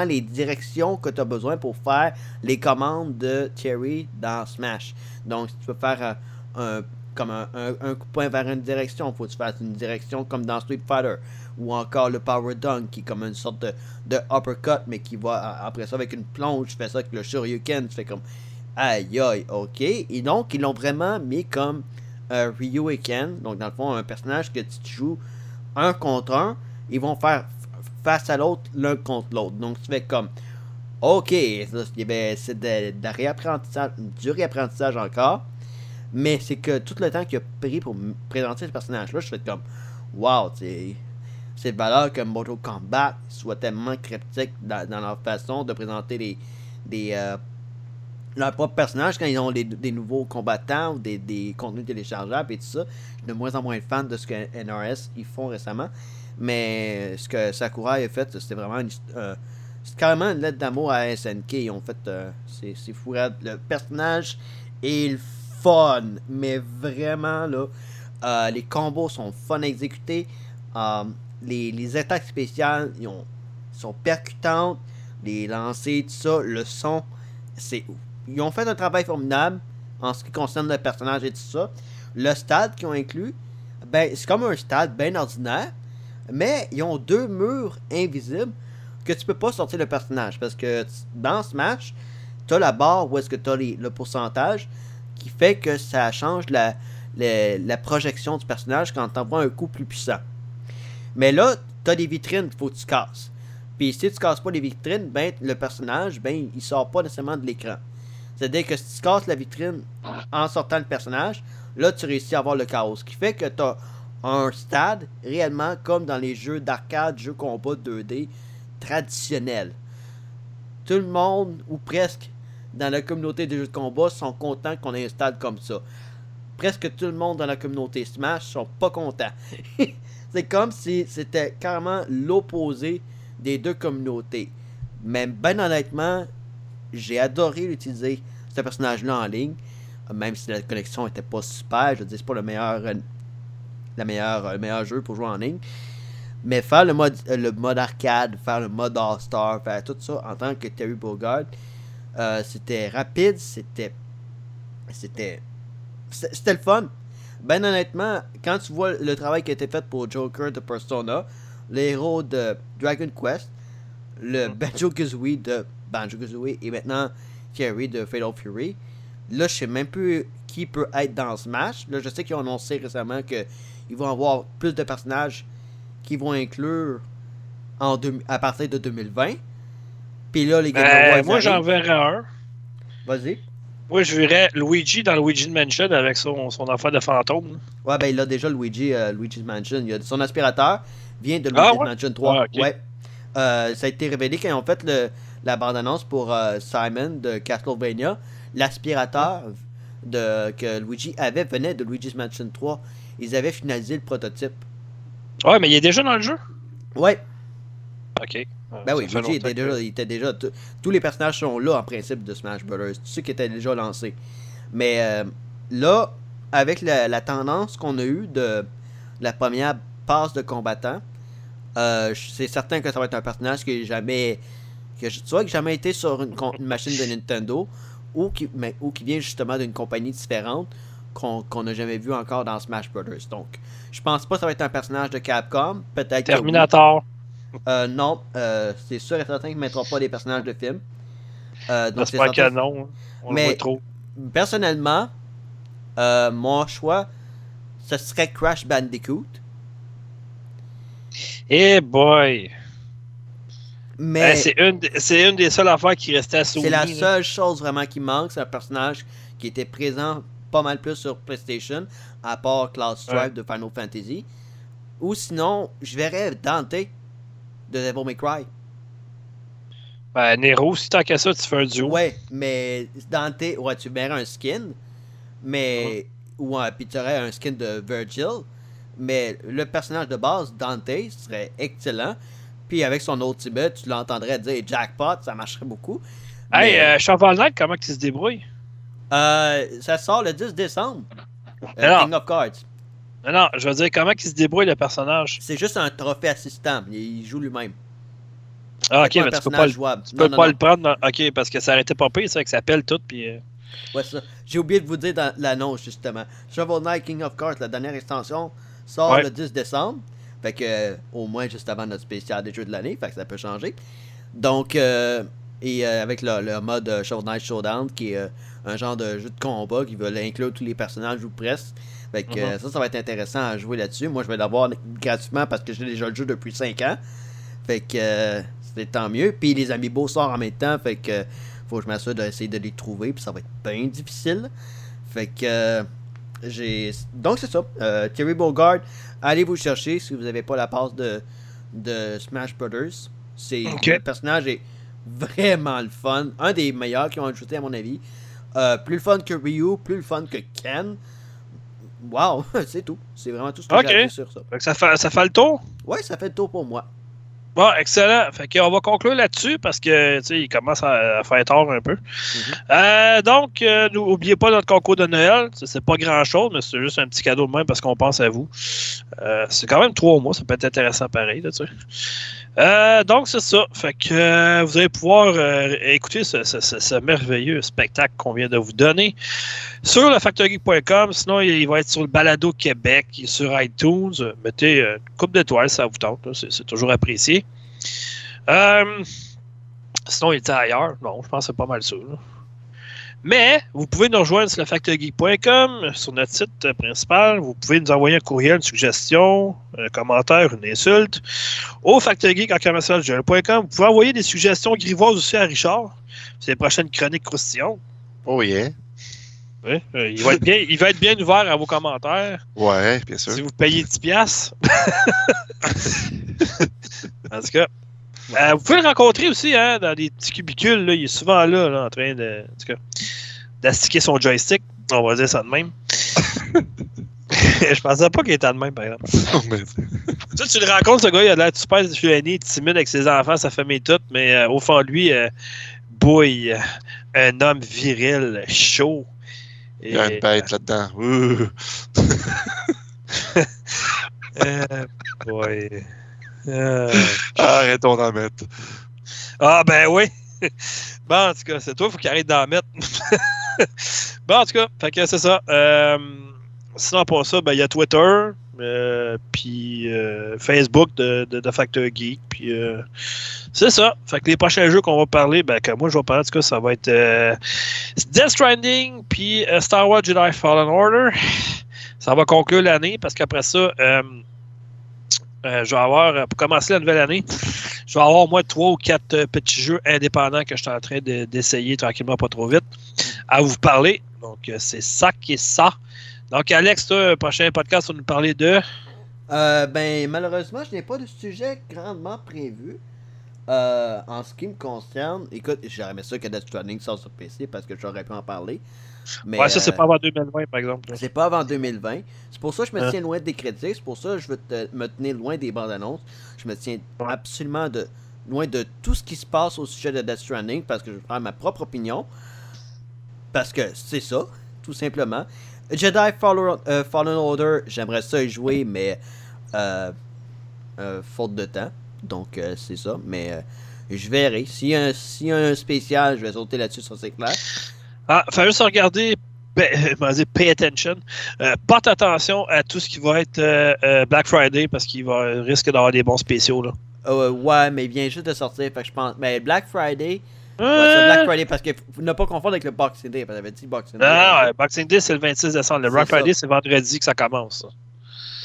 les directions que tu as besoin pour faire les commandes de Thierry dans Smash. Donc, si tu veux faire un, un- comme un, coup de poing vers une direction, faut que tu fasses une direction comme dans Street Fighter. Ou encore le Power Dunk, qui est comme une sorte de, uppercut, mais qui va après ça avec une plonge. Tu fais ça avec le Shoryuken, tu fais comme aïe aïe, ok. Et donc, ils l'ont vraiment mis comme euh, Ryu et Ken. Donc, dans le fond, un personnage que tu joues un contre un, ils vont faire face à l'autre, l'un contre l'autre. Donc, tu fais comme Ok, c'est ben, réapprentissage, du réapprentissage encore. Mais c'est que tout le temps qu'il a pris pour me présenter ce personnage-là, je fais comme Wow, c'est de valeur que Mortal Kombat soit tellement cryptique dans, leur façon de présenter les, euh, leurs propres personnages quand ils ont des nouveaux combattants ou des, des contenus téléchargeables et tout ça. Je suis de moins en moins fan de ce que NRS ils font récemment. Mais ce que Sakurai a fait, c'était vraiment une, euh, c'est carrément une lettre d'amour à SNK. Ils ont fait. euh, c'est c'est fou. Le personnage est le fun. Mais vraiment, là. euh, les combos sont fun à exécuter. Euh, les, les attaques spéciales ils ont, sont percutantes. Les lancers, tout ça. Le son, c'est ouf. Ils ont fait un travail formidable en ce qui concerne le personnage et tout ça. Le stade qu'ils ont inclus, ben, c'est comme un stade bien ordinaire. Mais ils ont deux murs invisibles que tu peux pas sortir le personnage. Parce que dans Smash, tu as la barre où est-ce que tu as le pourcentage qui fait que ça change la, la, la projection du personnage quand tu envoies un coup plus puissant. Mais là, tu as des vitrines qu'il faut que tu casses. Puis si tu casses pas les vitrines, ben le personnage, ben il sort pas nécessairement de l'écran. C'est-à-dire que si tu casses la vitrine en sortant le personnage, là tu réussis à avoir le chaos. Ce qui fait que tu as un stade réellement comme dans les jeux d'arcade, jeux combat 2D traditionnels. Tout le monde, ou presque, dans la communauté des jeux de combat sont contents qu'on ait un stade comme ça. Presque tout le monde dans la communauté Smash sont pas contents. C'est comme si c'était carrément l'opposé des deux communautés. Mais ben honnêtement, j'ai adoré l'utiliser, ce personnage-là en ligne. Même si la connexion était pas super, je c'est pas le meilleur, euh, la meilleure, euh, le meilleur jeu pour jouer en ligne. Mais faire le mode, euh, le mode arcade, faire le mode All-Star, faire tout ça en tant que Terry Bogard, euh, c'était rapide, c'était. C'était. C'était le fun. Ben honnêtement, quand tu vois le travail qui a été fait pour Joker de Persona, le héros de Dragon Quest, le Banjo Kazooie de Banjo Kazooie et maintenant Thierry de Fatal Fury, là je sais même plus qui peut être dans Smash. Là je sais qu'ils ont annoncé récemment que ils vont avoir plus de personnages qui vont inclure en deux- à partir de 2020. Puis là les Game Awards moi, j'en verrais un. Vas-y. Moi, je verrais Luigi dans Luigi Mansion avec son, son affaire de fantôme. Ouais, ben il a déjà Luigi, euh, Luigi's Mansion. Il a, son aspirateur vient de Ah Luigi's ouais? Mansion 3. Ah. Ouais. Euh, ça a été révélé quand ils ont fait le, la bande-annonce pour euh, Simon de Castlevania. L'aspirateur de, que Luigi avait venait de Luigi's Mansion 3. Ils avaient finalisé le prototype. Ouais, mais il est déjà dans le jeu? Ouais. Ok. Ben oui, Luigi était déjà, il était déjà. Tous les personnages sont là en principe de Smash Brothers. Tous ceux qui étaient déjà lancés. Mais euh, là, avec la, la tendance qu'on a eue de la première passe de combattant, euh, c'est certain que ça va être un personnage qui jamais. Que, je- soit qui n'a jamais été sur une, machine de Nintendo ou qui, mais- ou qui vient justement d'une compagnie différente qu'on n'a jamais vu encore dans Smash Brothers. Donc, je pense pas que ça va être un personnage de Capcom. Peut-être oui. Terminator. Euh, non, euh, c'est sûr et certain qu'ils ne mettront pas des personnages de films. Euh, donc c'est J'espère que certain- non. On Mais- le voit trop. Personnellement, euh, mon choix, ce serait Crash Bandicoot. Eh boy! Mais Eh, c'est une, une des seules affaires qui restait à Sony. c'est la là. seule chose vraiment qui manque. C'est un personnage qui était présent pas mal plus sur PlayStation, à part Cloud Stripe Ouais. de Final Fantasy. Ou sinon, je verrais Dante de Devil May Cry. Ben, Nero, si tant qu'à ça, tu fais un duo. Ouais, mais Dante, ouais, tu verrais un skin, mais. Ou un, puis tu aurais un skin de Virgil, mais le personnage de base, Dante, serait excellent. Puis avec son ultimate, tu l'entendrais dire jackpot, ça marcherait beaucoup. Hey, Mais, euh, Knight, comment il se débrouille? Euh, ça sort le 10 décembre. Euh. King of Cards. Non, non, je veux dire, comment il se débrouille le personnage? C'est juste un trophée assistant. Il joue lui-même. Ah, ok, mais tu peux pas, jouable. tu Non, peux non, pas non. le prendre. dans- Ok, parce que ça arrêtait pas pire, ça, que ça appelle tout, puis. euh, Ouais, ça. J'ai oublié de vous dire dans l'annonce, justement. Shovel Knight King of Cards, la dernière extension, sort Ouais. le 10 décembre. Fait que, euh, au moins juste avant notre spécial des jeux de l'année. Fait que ça peut changer. Donc, euh, et avec le, le mode Shovel Knight Showdown, qui est euh, un genre de jeu de combat qui veut inclure tous les personnages ou presque. Fait que euh, ça, ça va être intéressant à jouer là-dessus. Moi, je vais l'avoir gratuitement parce que j'ai déjà le jeu depuis 5 ans. Fait que euh, c'est tant mieux. Puis les amiibo sortent en même temps. Fait que faut que je m'assure d'essayer de les trouver. Puis ça va être bien difficile. Fait que euh, j'ai. Donc c'est ça. Euh, Terry Bogard, allez vous chercher si vous n'avez pas la passe de, de Smash Brothers. C'est Ok. le personnage est vraiment le fun. Un des meilleurs qui ont ajouté à mon avis. Euh, plus le fun que Ryu, plus le fun que Ken. Wow, c'est tout. C'est vraiment tout ce que Ok. j'ai à dire sur ça. fait que ça, fait, ça fait le tour? Ouais, ça fait le tour pour moi. Bon, excellent. Fait qu'on va conclure là-dessus parce que, il commence à, à faire tard un peu. Mhm. Euh, donc, euh, n'oubliez pas notre concours de Noël. C'est- pas grand-chose, mais c'est juste un petit cadeau de même parce qu'on pense à vous. Euh, c'est quand même trois mois. Ça peut être intéressant pareil, là, tu sais. Euh, donc, c'est ça. Fait que euh, vous allez pouvoir euh, écouter ce, merveilleux spectacle qu'on vient de vous donner sur le factorygeek.com. Sinon, il, va être sur le Balado Québec, il est sur iTunes. Mettez une coupe d'étoiles, ça vous tente. C'est toujours apprécié. Sinon, il était ailleurs. Non, je pense que c'est pas mal ça. Mais vous pouvez nous rejoindre sur le factorygeek.com, sur notre site principal. Vous pouvez nous envoyer un courriel, une suggestion, un commentaire, une insulte au commercial.com. Vous pouvez envoyer des suggestions grivoises aussi à Richard. C'est les prochaines chroniques croustillantes. Oh yeah. Oui, euh, il, va être bien, il va être bien ouvert à vos commentaires. Ouais, bien sûr. Si vous payez 10 piastres. en tout cas, euh, vous pouvez le rencontrer aussi hein, dans des petits cubicules. Là. Il est souvent là, là, en train de, tout d'astiquer son joystick. On va dire ça de même. Je pensais pas qu'il était de même, par exemple. Tu, le rencontres, ce gars, il a l'air super gêné, timide avec ses enfants, sa famille toute, mais euh, au fond de lui, euh, boy, euh, un homme viril, chaud. Il y a Et, une bête là-dedans. Euh, boy. Euh, Arrêtons d'en mettre. Ah, ben oui. Bon, en tout cas, c'est toi, il faut qu'il arrête d'en mettre. bon, en tout cas, fait que c'est ça. Euh, sinon, pour ça, ben, il y a Twitter, euh, puis euh, Facebook de, de, de Factor Geek, puis c'est ça. Fait que les prochains jeux qu'on va parler, ben, que moi, je vais parler, en tout cas, ça va être Death Stranding, puis Star Wars Jedi Fallen Order. Ça va conclure l'année, parce qu'après ça, euh, je vais avoir, euh, pour commencer la nouvelle année, je vais avoir au moins trois ou quatre euh, petits jeux indépendants que je suis en train de- d'essayer tranquillement, pas trop vite, à vous parler. Donc, c'est ça qui est ça. Donc, Alex, toi, prochain podcast, on nous parler de? Ben, malheureusement, je n'ai pas de sujet grandement prévu. En ce qui me concerne, écoute, j'aurais aimé ça que Death Stranding sorte sur PC parce que j'aurais pu en parler. Mais, ouais, ça, c'est euh, pas avant 2020, par exemple. C'est pas avant 2020. C'est pour ça que je me Hein? tiens loin des critiques. C'est pour ça que je veux te- me tenir loin des bandes annonces. Je me tiens Ouais. absolument de, loin de tout ce qui se passe au sujet de Death Stranding parce que je faire ma propre opinion. Parce que c'est ça, tout simplement. Jedi Fallen, euh, Fallen Order, j'aimerais ça y jouer, mais euh, euh, faute de temps. Donc euh, c'est ça. Mais euh, je verrai. S'il y, a un- s'il y a un spécial, je vais sauter là-dessus, ça c'est clair. Ah, faut juste regarder, comment dire, pay attention. Euh, porte attention à tout ce qui va être euh, euh, Black Friday parce qu'il va risque d'avoir des bons spéciaux. Là. Euh, ouais, mais il vient juste de sortir, fait que je pense. Mais Black Friday, ouais, Euh, c'est Black Friday parce que ne pas confondre avec le Boxing Day, parce que dit Boxing Day. Non, ouais, Boxing Day, c'est le 26 décembre. Le Black. Friday, c'est vendredi que ça commence.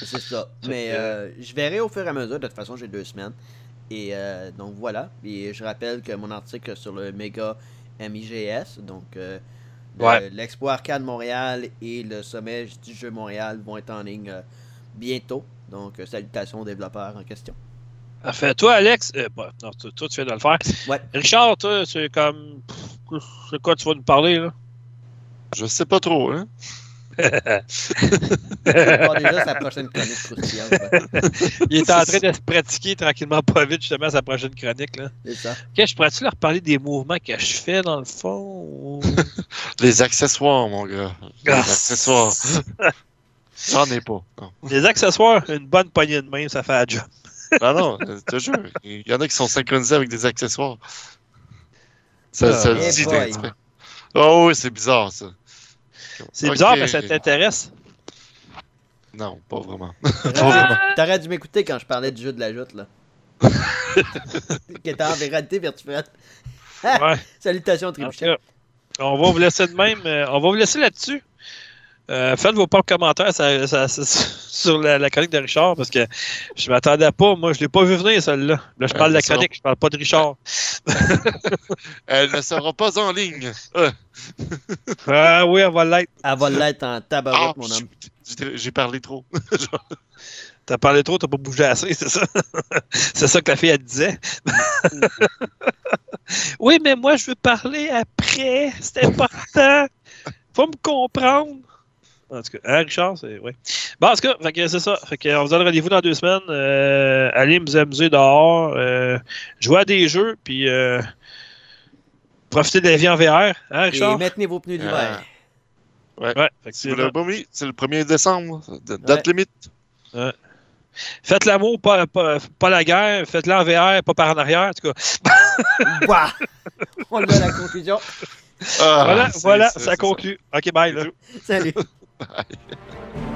C'est ça. Mais euh, je verrai au fur et à mesure. De toute façon, j'ai deux semaines. Et euh, donc voilà. Et je rappelle que mon article sur le méga MIGS, donc euh, Ouais. l'Expo Arcade Montréal et le sommet du jeu Montréal vont être en ligne euh, bientôt. Donc euh, salutations aux développeurs en question. Parfait. Toi, Alex, euh, non, toi, toi, tu viens de le faire. Ouais. Richard, toi, c'est comme. C'est quoi tu vas nous parler, là? Je sais pas trop, hein. Bon, déjà, sa prochaine chronique croustillante. ouais. Il est en train de se pratiquer tranquillement, pas vite, justement, à sa prochaine chronique. Là. Ça. Ok, je pourrais-tu leur parler des mouvements que je fais, dans le fond? ou- Les accessoires, mon gars. Les Ah. accessoires. J'en ai pas. Non, Les accessoires, une bonne poignée de main, ça fait la job. non, non, je te jure. Il y en a qui sont synchronisés avec des accessoires. Ça, Ah. ça le Eh dit. Oh oui, c'est bizarre, ça. C'est Ok. bizarre, mais ça t'intéresse? Non, pas vraiment. T'aurais t'aurais dû m'écouter quand je parlais du jeu de la joute, là. qui était en réalité virtuelle. Ouais. Salutations, Tribuchet. on va vous laisser de même. euh, on va vous laisser là-dessus. Euh, faites vos propres commentaires ça- ça- ça- sur la, la chronique de Richard parce que je m'attendais pas. Moi, je l'ai pas vu venir, celle-là. Là, je Ouais, parle de la chronique, je parle pas de Richard. Elle ne sera pas en ligne. Euh, Ah oui, on va l'être. Elle va l'être en ah, tabarouette, mon homme. j'ai- J'ai parlé trop. T'as parlé trop, t'as pas bougé assez, c'est ça? c'est ça que la fille, elle disait. oui, mais moi, je veux parler après. C'est important. Faut me comprendre. En tout cas, hein, Richard, c'est. Ouais. Bon, en tout cas, c'est ça. Fait que, on vous donne rendez-vous dans deux semaines. Euh, allez vous amuser dehors. Euh, jouer à des jeux, puis euh, profiter de la vie en VR. Hein, Et maintenez vos pneus d'hiver. Ouais, pas mis? C'est le 1er décembre. Date limite. Faites l'amour, pas, pas, pas la guerre. Faites-la en VR, pas par en arrière. En tout cas, Ouah! On a la conclusion. Ah, voilà, voilà ça conclut. OK, bye. Là. Salut. Bye.